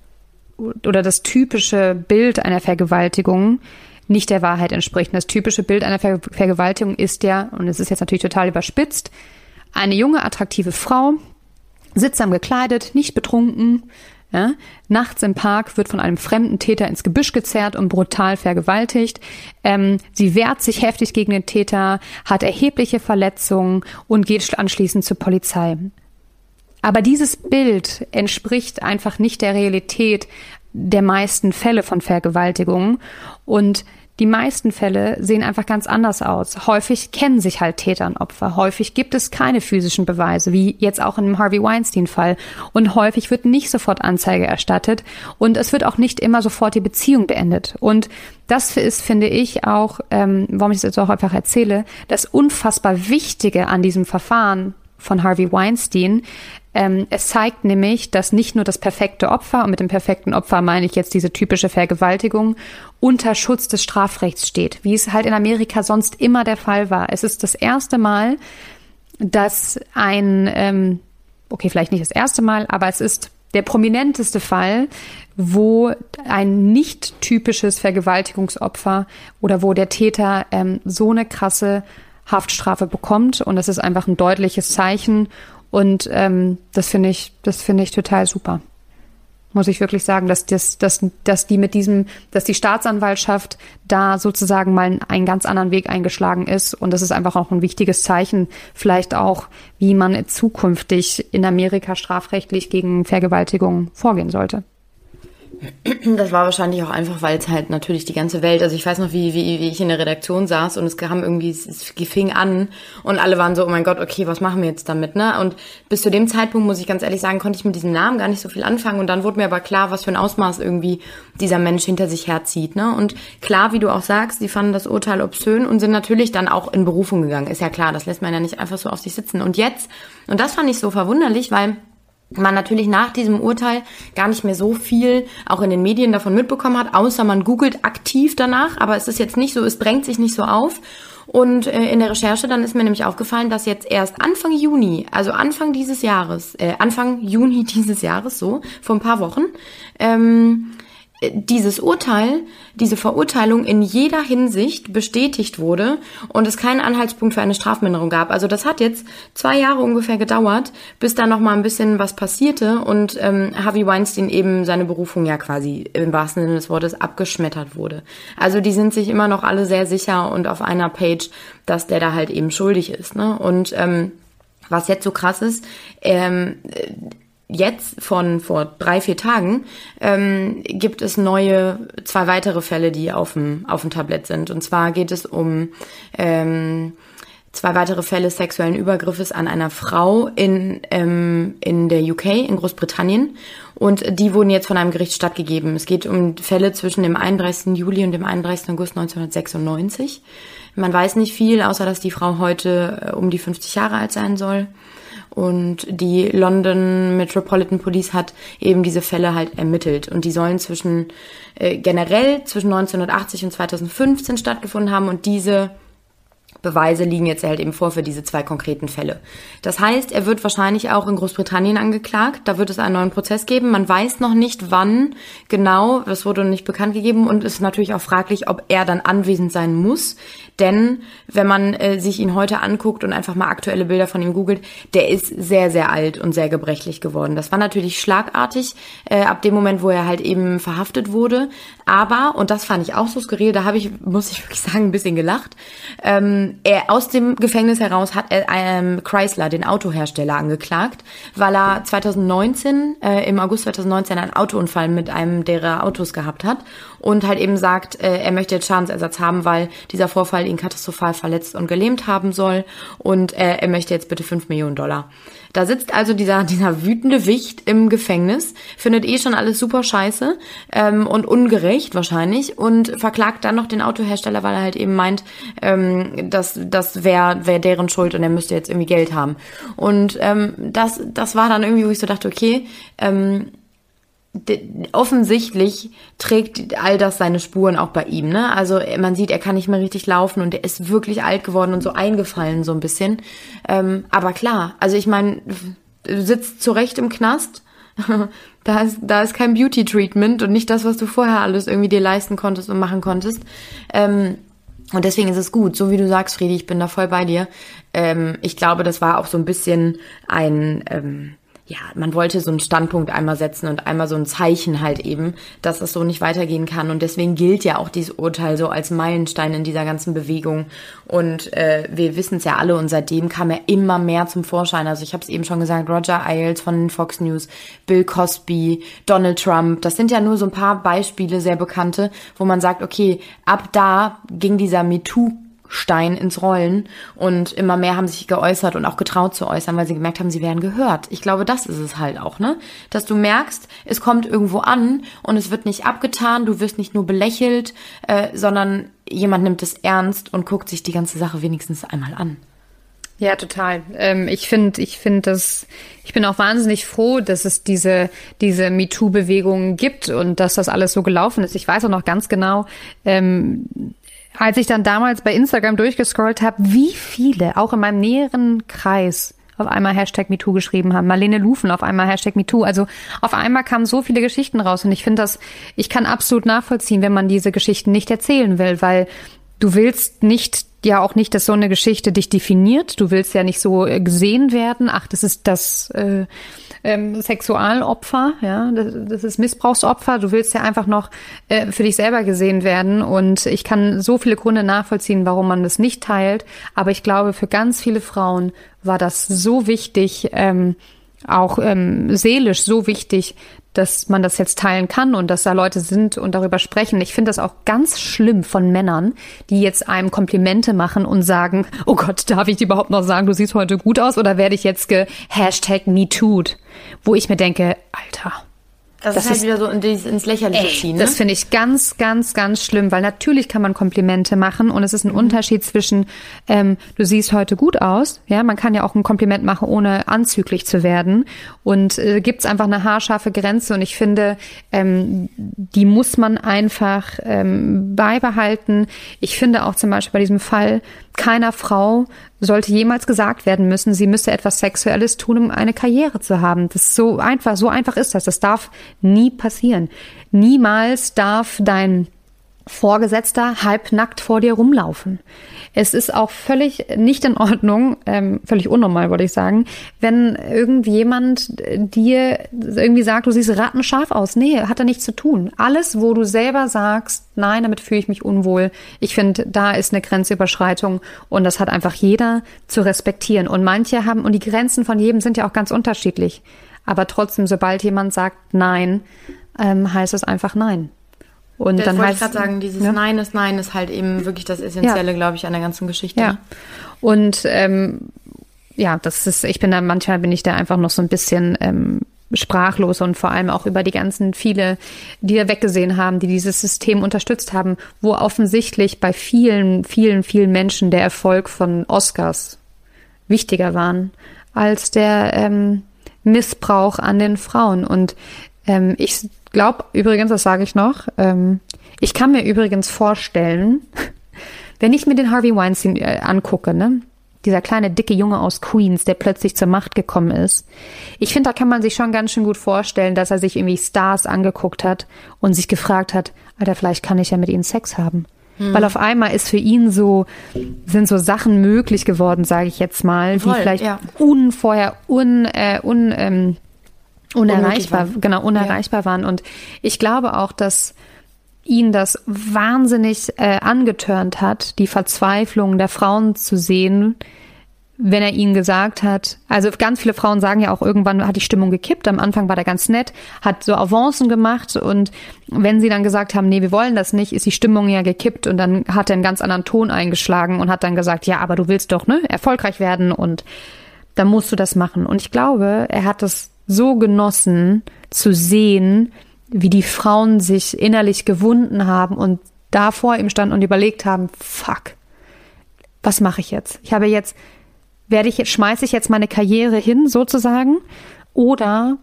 oder das typische Bild einer Vergewaltigung nicht der Wahrheit entspricht. Das typische Bild einer Ver Vergewaltigung ist ja, und es ist jetzt natürlich total überspitzt, eine junge, attraktive Frau, sittsam gekleidet, nicht betrunken, ja? Nachts im Park wird von einem fremden Täter ins Gebüsch gezerrt und brutal vergewaltigt. Ähm, sie wehrt sich heftig gegen den Täter, hat erhebliche Verletzungen und geht anschließend zur Polizei. Aber dieses Bild entspricht einfach nicht der Realität der meisten Fälle von Vergewaltigungen und die meisten Fälle sehen einfach ganz anders aus. Häufig kennen sich halt Täter und Opfer. Häufig gibt es keine physischen Beweise, wie jetzt auch dem Harvey Weinstein-Fall. Und häufig wird nicht sofort Anzeige erstattet. Und es wird auch nicht immer sofort die Beziehung beendet. Und das ist, finde ich, auch, ähm, warum ich das jetzt auch einfach erzähle, das unfassbar Wichtige an diesem Verfahren von Harvey Weinstein, ähm, es zeigt nämlich, dass nicht nur das perfekte Opfer, und mit dem perfekten Opfer meine ich jetzt diese typische Vergewaltigung, unter Schutz des Strafrechts steht, wie es halt in Amerika sonst immer der Fall war. Es ist das erste Mal, dass ein, ähm, okay, vielleicht nicht das erste Mal, aber es ist der prominenteste Fall, wo ein nicht typisches Vergewaltigungsopfer oder wo der Täter ähm, so eine krasse Haftstrafe bekommt. Und das ist einfach ein deutliches Zeichen und ähm, das finde ich, das finde ich total super. Muss ich wirklich sagen, dass, das, dass, dass die mit diesem, dass die Staatsanwaltschaft da sozusagen mal einen ganz anderen Weg eingeschlagen ist. Und das ist einfach auch ein wichtiges Zeichen, vielleicht auch, wie man zukünftig in Amerika strafrechtlich gegen Vergewaltigung vorgehen sollte. Das war wahrscheinlich auch einfach, weil es halt natürlich die ganze Welt, also ich weiß noch, wie, wie, wie ich in der Redaktion saß und es kam irgendwie, es fing an und alle waren so, oh mein Gott, okay, was machen wir jetzt damit, ne? Und bis zu dem Zeitpunkt, muss ich ganz ehrlich sagen, konnte ich mit diesem Namen gar nicht so viel anfangen und dann wurde mir aber klar, was für ein Ausmaß irgendwie dieser Mensch hinter sich herzieht, ne? Und klar, wie du auch sagst, sie fanden das Urteil obszön und sind natürlich dann auch in Berufung gegangen. Ist ja klar, das lässt man ja nicht einfach so auf sich sitzen. Und jetzt, und das fand ich so verwunderlich, weil man natürlich nach diesem Urteil gar nicht mehr so viel auch in den Medien davon mitbekommen hat, außer man googelt aktiv danach, aber es ist jetzt nicht so, es drängt sich nicht so auf. Und äh, in der Recherche dann ist mir nämlich aufgefallen, dass jetzt erst Anfang Juni, also Anfang dieses Jahres, äh, Anfang Juni dieses Jahres, so, vor ein paar Wochen, ähm, dieses Urteil, diese Verurteilung in jeder Hinsicht bestätigt wurde und es keinen Anhaltspunkt für eine Strafminderung gab. Also das hat jetzt zwei Jahre ungefähr gedauert, bis da noch mal ein bisschen was passierte und ähm, Harvey Weinstein eben seine Berufung ja quasi im wahrsten Sinne des Wortes abgeschmettert wurde. Also die sind sich immer noch alle sehr sicher und auf einer Page, dass der da halt eben schuldig ist. Ne? Und ähm, was jetzt so krass ist, ähm, jetzt von vor drei, vier Tagen ähm, gibt es neue, zwei weitere Fälle, die auf dem, auf dem Tablett sind. Und zwar geht es um ähm, zwei weitere Fälle sexuellen Übergriffes an einer Frau in, ähm, in der UK, in Großbritannien. Und die wurden jetzt von einem Gericht stattgegeben. Es geht um Fälle zwischen dem 31. Juli und dem 31. August 1996. Man weiß nicht viel, außer dass die Frau heute äh, um die 50 Jahre alt sein soll. Und die London Metropolitan Police hat eben diese Fälle halt ermittelt. Und die sollen zwischen äh, generell zwischen 1980 und 2015 stattgefunden haben. Und diese Beweise liegen jetzt halt eben vor für diese zwei konkreten Fälle. Das heißt, er wird wahrscheinlich auch in Großbritannien angeklagt. Da wird es einen neuen Prozess geben. Man weiß noch nicht, wann genau. Das wurde nicht bekannt gegeben und ist natürlich auch fraglich, ob er dann anwesend sein muss. Denn wenn man äh, sich ihn heute anguckt und einfach mal aktuelle Bilder von ihm googelt, der ist sehr, sehr alt und sehr gebrechlich geworden. Das war natürlich schlagartig äh, ab dem Moment, wo er halt eben verhaftet wurde. Aber, und das fand ich auch so skurril, da habe ich, muss ich wirklich sagen, ein bisschen gelacht. Ähm, er aus dem Gefängnis heraus hat er ähm, Chrysler, den Autohersteller, angeklagt, weil er 2019, äh, im August 2019, einen Autounfall mit einem derer Autos gehabt hat und halt eben sagt, äh, er möchte jetzt Schadensersatz haben, weil dieser Vorfall ihn katastrophal verletzt und gelähmt haben soll und äh, er möchte jetzt bitte 5 Millionen Dollar. Da sitzt also dieser, dieser wütende Wicht im Gefängnis, findet eh schon alles super scheiße ähm, und ungerecht wahrscheinlich und verklagt dann noch den Autohersteller, weil er halt eben meint, ähm, dass das wäre wär deren Schuld und er müsste jetzt irgendwie Geld haben. Und ähm, das, das war dann irgendwie, wo ich so dachte, okay, ähm, offensichtlich trägt all das seine Spuren auch bei ihm, ne? Also man sieht, er kann nicht mehr richtig laufen und er ist wirklich alt geworden und so eingefallen so ein bisschen. Ähm, aber klar, also ich meine, sitzt zurecht im Knast. da ist da ist kein Beauty Treatment und nicht das, was du vorher alles irgendwie dir leisten konntest und machen konntest. Ähm, und deswegen ist es gut, so wie du sagst, Friedi, ich bin da voll bei dir. Ähm, ich glaube, das war auch so ein bisschen ein ähm, ja, man wollte so einen Standpunkt einmal setzen und einmal so ein Zeichen halt eben, dass es so nicht weitergehen kann. Und deswegen gilt ja auch dieses Urteil so als Meilenstein in dieser ganzen Bewegung. Und äh, wir wissen es ja alle und seitdem kam er immer mehr zum Vorschein. Also ich habe es eben schon gesagt, Roger Ailes von Fox News, Bill Cosby, Donald Trump, das sind ja nur so ein paar Beispiele, sehr bekannte, wo man sagt, okay, ab da ging dieser MeToo Stein ins Rollen und immer mehr haben sich geäußert und auch getraut zu äußern, weil sie gemerkt haben, sie werden gehört. Ich glaube, das ist es halt auch, ne? Dass du merkst, es kommt irgendwo an und es wird nicht abgetan, du wirst nicht nur belächelt, äh, sondern jemand nimmt es ernst und guckt sich die ganze Sache wenigstens einmal an. Ja, total. Ähm, ich finde, ich finde das, ich bin auch wahnsinnig froh, dass es diese, diese MeToo-Bewegung gibt und dass das alles so gelaufen ist. Ich weiß auch noch ganz genau, ähm, als ich dann damals bei Instagram durchgescrollt habe, wie viele, auch in meinem näheren Kreis, auf einmal Hashtag MeToo geschrieben haben. Marlene Lufen auf einmal Hashtag MeToo. Also auf einmal kamen so viele Geschichten raus und ich finde das, ich kann absolut nachvollziehen, wenn man diese Geschichten nicht erzählen will, weil du willst nicht ja auch nicht, dass so eine Geschichte dich definiert. Du willst ja nicht so äh, gesehen werden. Ach, das ist das äh, ähm, Sexualopfer, ja, das, das ist Missbrauchsopfer. Du willst ja einfach noch äh, für dich selber gesehen werden. Und ich kann so viele Gründe nachvollziehen, warum man das nicht teilt. Aber ich glaube, für ganz viele Frauen war das so wichtig, ähm, auch ähm, seelisch so wichtig, dass man das jetzt teilen kann und dass da Leute sind und darüber sprechen. Ich finde das auch ganz schlimm von Männern, die jetzt einem Komplimente machen und sagen, oh Gott, darf ich dir überhaupt noch sagen, du siehst heute gut aus oder werde ich jetzt ge Hashtag MeToo'd? Wo ich mir denke, Alter, das, das ist halt wieder so ins Lächerliche ey, ziehen. Ne? Das finde ich ganz, ganz, ganz schlimm, weil natürlich kann man Komplimente machen und es ist ein mhm. Unterschied zwischen, ähm, du siehst heute gut aus, ja, man kann ja auch ein Kompliment machen, ohne anzüglich zu werden. Und äh, gibt es einfach eine haarscharfe Grenze und ich finde, ähm, die muss man einfach ähm, beibehalten. Ich finde auch zum Beispiel bei diesem Fall, keiner Frau sollte jemals gesagt werden müssen, sie müsse etwas Sexuelles tun, um eine Karriere zu haben. Das ist so einfach, so einfach ist das. Das darf nie passieren. Niemals darf dein Vorgesetzter halbnackt vor dir rumlaufen. Es ist auch völlig nicht in Ordnung, ähm, völlig unnormal, würde ich sagen, wenn irgendjemand dir irgendwie sagt, du siehst rattenscharf aus. Nee, hat da nichts zu tun. Alles, wo du selber sagst, nein, damit fühle ich mich unwohl. Ich finde, da ist eine Grenzüberschreitung und das hat einfach jeder zu respektieren. Und manche haben, und die Grenzen von jedem sind ja auch ganz unterschiedlich. Aber trotzdem, sobald jemand sagt Nein, ähm, heißt es einfach Nein. Und das dann wollte heißt, ich gerade sagen, dieses ja. Nein ist Nein ist halt eben wirklich das Essentielle, ja. glaube ich, an der ganzen Geschichte. Ja. Und ähm, ja, das ist, ich bin da, manchmal bin ich da einfach noch so ein bisschen ähm, sprachlos und vor allem auch über die ganzen viele, die da weggesehen haben, die dieses System unterstützt haben, wo offensichtlich bei vielen, vielen, vielen Menschen der Erfolg von Oscars wichtiger waren als der ähm, Missbrauch an den Frauen. Und ähm, ich glaube übrigens, das sage ich noch, ähm, ich kann mir übrigens vorstellen, wenn ich mir den Harvey Weinstein äh, angucke, ne? Dieser kleine dicke Junge aus Queens, der plötzlich zur Macht gekommen ist. Ich finde, da kann man sich schon ganz schön gut vorstellen, dass er sich irgendwie Stars angeguckt hat und sich gefragt hat, Alter, vielleicht kann ich ja mit ihnen Sex haben. Mhm. Weil auf einmal ist für ihn so, sind so Sachen möglich geworden, sage ich jetzt mal, Voll, die vielleicht ja. unvorher un, äh, un, ähm, unerreichbar, genau, unerreichbar ja. waren. Und ich glaube auch, dass ihn das wahnsinnig äh, angetörnt hat, die Verzweiflung der Frauen zu sehen, wenn er ihnen gesagt hat, also ganz viele Frauen sagen ja auch, irgendwann hat die Stimmung gekippt, am Anfang war der ganz nett, hat so Avancen gemacht und wenn sie dann gesagt haben, nee, wir wollen das nicht, ist die Stimmung ja gekippt und dann hat er einen ganz anderen Ton eingeschlagen und hat dann gesagt, ja, aber du willst doch, ne, erfolgreich werden und dann musst du das machen. Und ich glaube, er hat es so genossen zu sehen, wie die Frauen sich innerlich gewunden haben und da vor ihm standen und überlegt haben, fuck, was mache ich jetzt? Ich habe jetzt werde ich jetzt, schmeiße ich jetzt meine Karriere hin, sozusagen, oder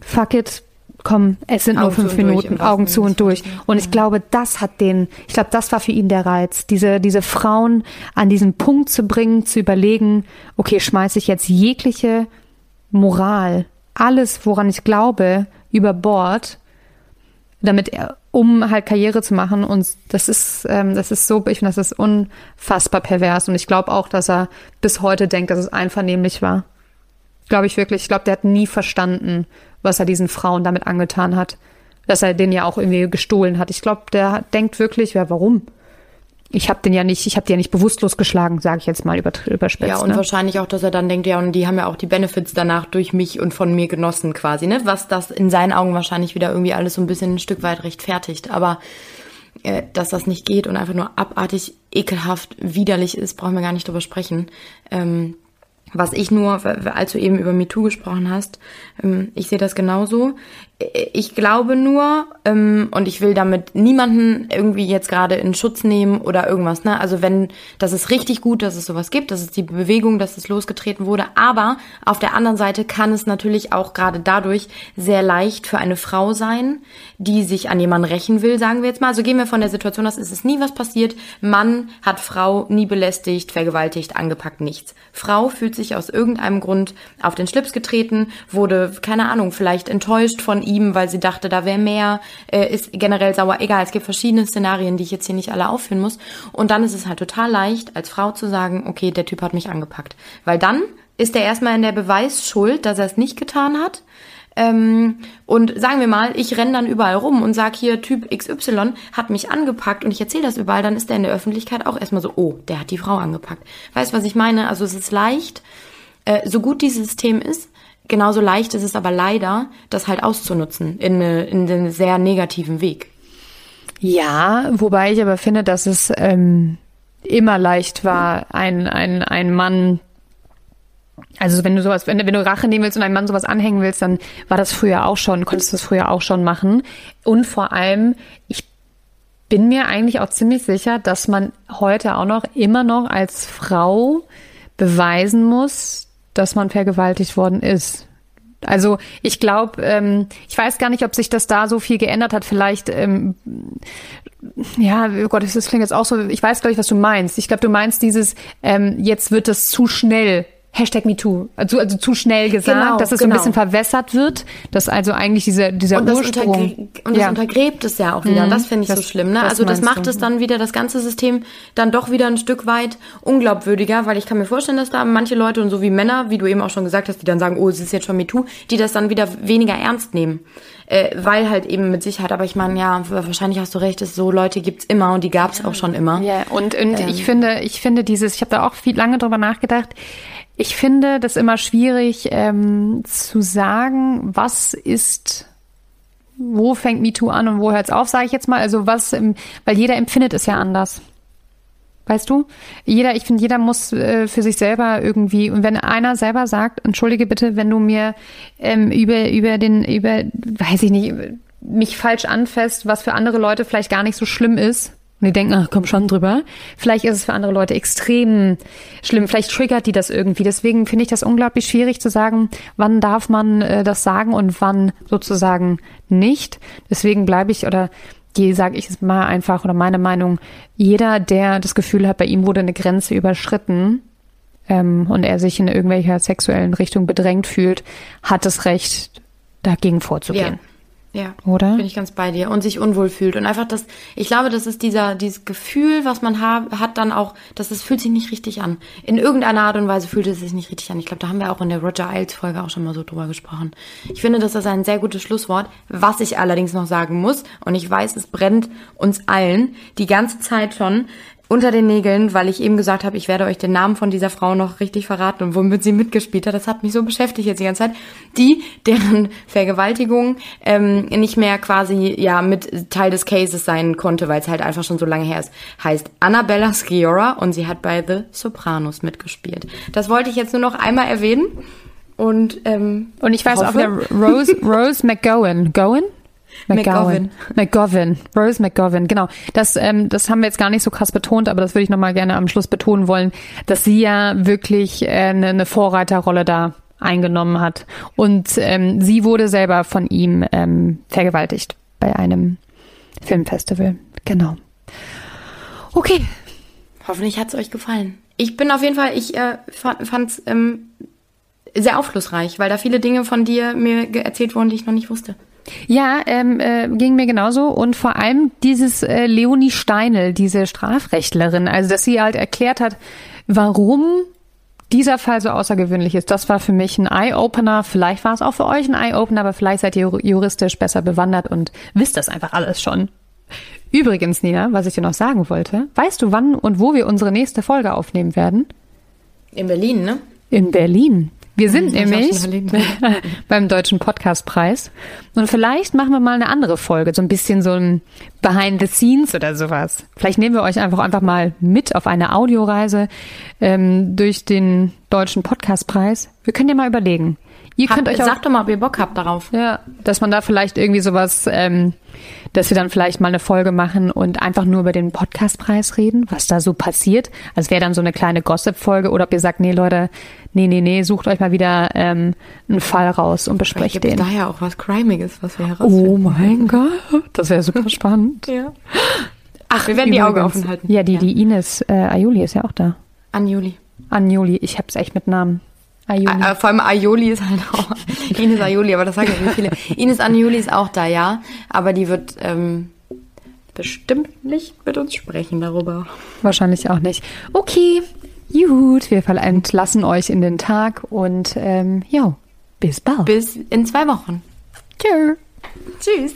fuck it, komm, es sind Augen nur fünf Minuten, Augen zu und durch. Und ich glaube, das hat den, ich glaube, das war für ihn der Reiz, diese, diese Frauen an diesen Punkt zu bringen, zu überlegen, okay, schmeiße ich jetzt jegliche Moral, alles, woran ich glaube, über Bord, damit er, um halt Karriere zu machen. Und das ist, ähm, das ist so, ich finde, das ist unfassbar pervers. Und ich glaube auch, dass er bis heute denkt, dass es einvernehmlich war. Glaube ich wirklich. Ich glaube, der hat nie verstanden, was er diesen Frauen damit angetan hat. Dass er den ja auch irgendwie gestohlen hat. Ich glaube, der denkt wirklich, ja, warum? Ich habe den ja nicht, ich habe die ja nicht bewusstlos geschlagen, sage ich jetzt mal überspitzt. Ja, und ne? wahrscheinlich auch, dass er dann denkt, ja, und die haben ja auch die Benefits danach durch mich und von mir genossen quasi, ne? Was das in seinen Augen wahrscheinlich wieder irgendwie alles so ein bisschen ein Stück weit rechtfertigt. Aber äh, dass das nicht geht und einfach nur abartig, ekelhaft, widerlich ist, brauchen wir gar nicht drüber sprechen. Ähm, was ich nur, als du eben über MeToo gesprochen hast, ähm, ich sehe das genauso. Ich glaube nur, ähm, und ich will damit niemanden irgendwie jetzt gerade in Schutz nehmen oder irgendwas, ne? Also wenn, das ist richtig gut, dass es sowas gibt, das ist die Bewegung, dass es losgetreten wurde, aber auf der anderen Seite kann es natürlich auch gerade dadurch sehr leicht für eine Frau sein, die sich an jemanden rächen will, sagen wir jetzt mal. Also gehen wir von der Situation aus, ist es nie was passiert, Mann hat Frau nie belästigt, vergewaltigt, angepackt, nichts. Frau fühlt sich aus irgendeinem Grund auf den Schlips getreten, wurde, keine Ahnung, vielleicht enttäuscht von ihm, weil sie dachte, da wäre mehr, äh, ist generell sauer. Egal, es gibt verschiedene Szenarien, die ich jetzt hier nicht alle aufführen muss. Und dann ist es halt total leicht, als Frau zu sagen, okay, der Typ hat mich angepackt. Weil dann ist er erstmal in der Beweisschuld, dass er es nicht getan hat. Ähm, und sagen wir mal, ich renne dann überall rum und sag hier, Typ XY hat mich angepackt und ich erzähle das überall, dann ist der in der Öffentlichkeit auch erstmal so, oh, der hat die Frau angepackt. Weißt was ich meine? Also es ist leicht, äh, so gut dieses System ist, genauso leicht ist es aber leider, das halt auszunutzen in, eine, in einen sehr negativen Weg. Ja, wobei ich aber finde, dass es ähm, immer leicht war, ein, ein, ein Mann also wenn du sowas, wenn, wenn du Rache nehmen willst und einem Mann sowas anhängen willst, dann war das früher auch schon, konntest du das früher auch schon machen. Und vor allem, ich bin mir eigentlich auch ziemlich sicher, dass man heute auch noch immer noch als Frau beweisen muss, dass man vergewaltigt worden ist. Also ich glaube, ähm, ich weiß gar nicht, ob sich das da so viel geändert hat. Vielleicht, ähm, ja, oh Gott, das klingt jetzt auch so. Ich weiß, glaube ich, was du meinst. Ich glaube, du meinst dieses, ähm, jetzt wird es zu schnell Hashtag MeToo, also, also zu schnell gesagt, genau, dass es genau. so ein genau. bisschen verwässert wird, dass also eigentlich dieser, dieser und Ursprung. Das und das untergräbt es ja auch wieder. Mhm, das finde ich das, so schlimm. Ne? Also das macht du? es dann wieder, das ganze System dann doch wieder ein Stück weit unglaubwürdiger, weil ich kann mir vorstellen, dass da manche Leute und so wie Männer, wie du eben auch schon gesagt hast, die dann sagen, oh, es ist jetzt schon MeToo, die das dann wieder weniger ernst nehmen. Äh, weil halt eben mit Sicherheit, aber ich meine, ja, wahrscheinlich hast du recht, es so Leute gibt's immer und die gab's auch schon immer. Ja, und, und ähm. ich finde, ich finde dieses, ich habe da auch viel lange drüber nachgedacht, ich finde das immer schwierig ähm, zu sagen, was ist, wo fängt MeToo an und wo hört es auf, sage ich jetzt mal. Also was, weil jeder empfindet es ja anders. Weißt du? Jeder, ich finde, jeder muss äh, für sich selber irgendwie, und wenn einer selber sagt, entschuldige bitte, wenn du mir ähm, über, über den, über, weiß ich nicht, mich falsch anfasst, was für andere Leute vielleicht gar nicht so schlimm ist, und die denken, ach, komm schon drüber. Vielleicht ist es für andere Leute extrem schlimm. Vielleicht triggert die das irgendwie. Deswegen finde ich das unglaublich schwierig zu sagen, wann darf man äh, das sagen und wann sozusagen nicht. Deswegen bleibe ich oder die sage ich es mal einfach oder meine Meinung, jeder, der das Gefühl hat, bei ihm wurde eine Grenze überschritten ähm, und er sich in irgendwelcher sexuellen Richtung bedrängt fühlt, hat das Recht, dagegen vorzugehen. Ja. Ja. Oder? Bin ich ganz bei dir. Und sich unwohl fühlt. Und einfach das, ich glaube, das ist dieser, dieses Gefühl, was man ha hat, dann auch, dass es fühlt sich nicht richtig an. In irgendeiner Art und Weise fühlt es sich nicht richtig an. Ich glaube, da haben wir auch in der Roger Iles Folge auch schon mal so drüber gesprochen. Ich finde, das ist ein sehr gutes Schlusswort. Was ich allerdings noch sagen muss, und ich weiß, es brennt uns allen die ganze Zeit schon, unter den Nägeln, weil ich eben gesagt habe, ich werde euch den Namen von dieser Frau noch richtig verraten und womit sie mitgespielt hat. Das hat mich so beschäftigt jetzt die ganze Zeit. Die, deren Vergewaltigung ähm, nicht mehr quasi ja mit Teil des Cases sein konnte, weil es halt einfach schon so lange her ist, heißt Annabella Sciorra und sie hat bei The Sopranos mitgespielt. Das wollte ich jetzt nur noch einmal erwähnen. Und, ähm, Und ich weiß auch hoffe- wieder Rose, Rose McGowan. Gowan? McGovern. McGovern. Rose McGovern, genau. Das, ähm, das haben wir jetzt gar nicht so krass betont, aber das würde ich nochmal gerne am Schluss betonen wollen, dass sie ja wirklich äh, eine, eine Vorreiterrolle da eingenommen hat. Und ähm, sie wurde selber von ihm ähm, vergewaltigt bei einem Filmfestival. Genau. Okay. Hoffentlich hat's euch gefallen. Ich bin auf jeden Fall, ich äh, fand es ähm, sehr aufschlussreich, weil da viele Dinge von dir mir erzählt wurden, die ich noch nicht wusste. Ja, ähm, äh, ging mir genauso. Und vor allem dieses äh, Leonie Steinel, diese Strafrechtlerin, also dass sie halt erklärt hat, warum dieser Fall so außergewöhnlich ist. Das war für mich ein Eye-Opener. Vielleicht war es auch für euch ein Eye-Opener, aber vielleicht seid ihr juristisch besser bewandert und wisst das einfach alles schon. Übrigens, Nina, was ich dir noch sagen wollte, weißt du, wann und wo wir unsere nächste Folge aufnehmen werden? In Berlin, ne? In Berlin. Wir sind ich nämlich beim Deutschen Podcastpreis. Und vielleicht machen wir mal eine andere Folge, so ein bisschen so ein Behind the Scenes oder sowas. Vielleicht nehmen wir euch einfach einfach mal mit auf eine Audioreise ähm, durch den Deutschen Podcastpreis. Wir können ja mal überlegen. Ihr könnt euch auch, sag doch mal, ob ihr Bock habt darauf. ja, dass man da vielleicht irgendwie sowas, ähm, dass wir dann vielleicht mal eine Folge machen und einfach nur über den Podcastpreis reden, was da so passiert. Also wäre dann so eine kleine Gossip-Folge oder ob ihr sagt, nee Leute, nee, nee, nee, sucht euch mal wieder ähm, einen Fall raus und besprecht Gibt den. da ja auch was Crimiges, was wir herausfinden. Oh mein Gott, das wäre super spannend. Ja. Ach, wir werden die Augen offen halten. Ja, die, die Ines äh, Aioli ist ja auch da. An Juli. Anjoli, ich hab's echt mit Namen. Aioli. Äh, vor allem Aioli ist halt auch. Ines Aioli, aber das sagen ja nicht viele. Ines Anjuli ist auch da, ja. Aber die wird ähm, bestimmt nicht mit uns sprechen darüber. Wahrscheinlich auch nicht. Okay, gut, wir entlassen euch in den Tag und ähm, ja, bis bald. Bis in zwei Wochen. Tschö. Tschüss.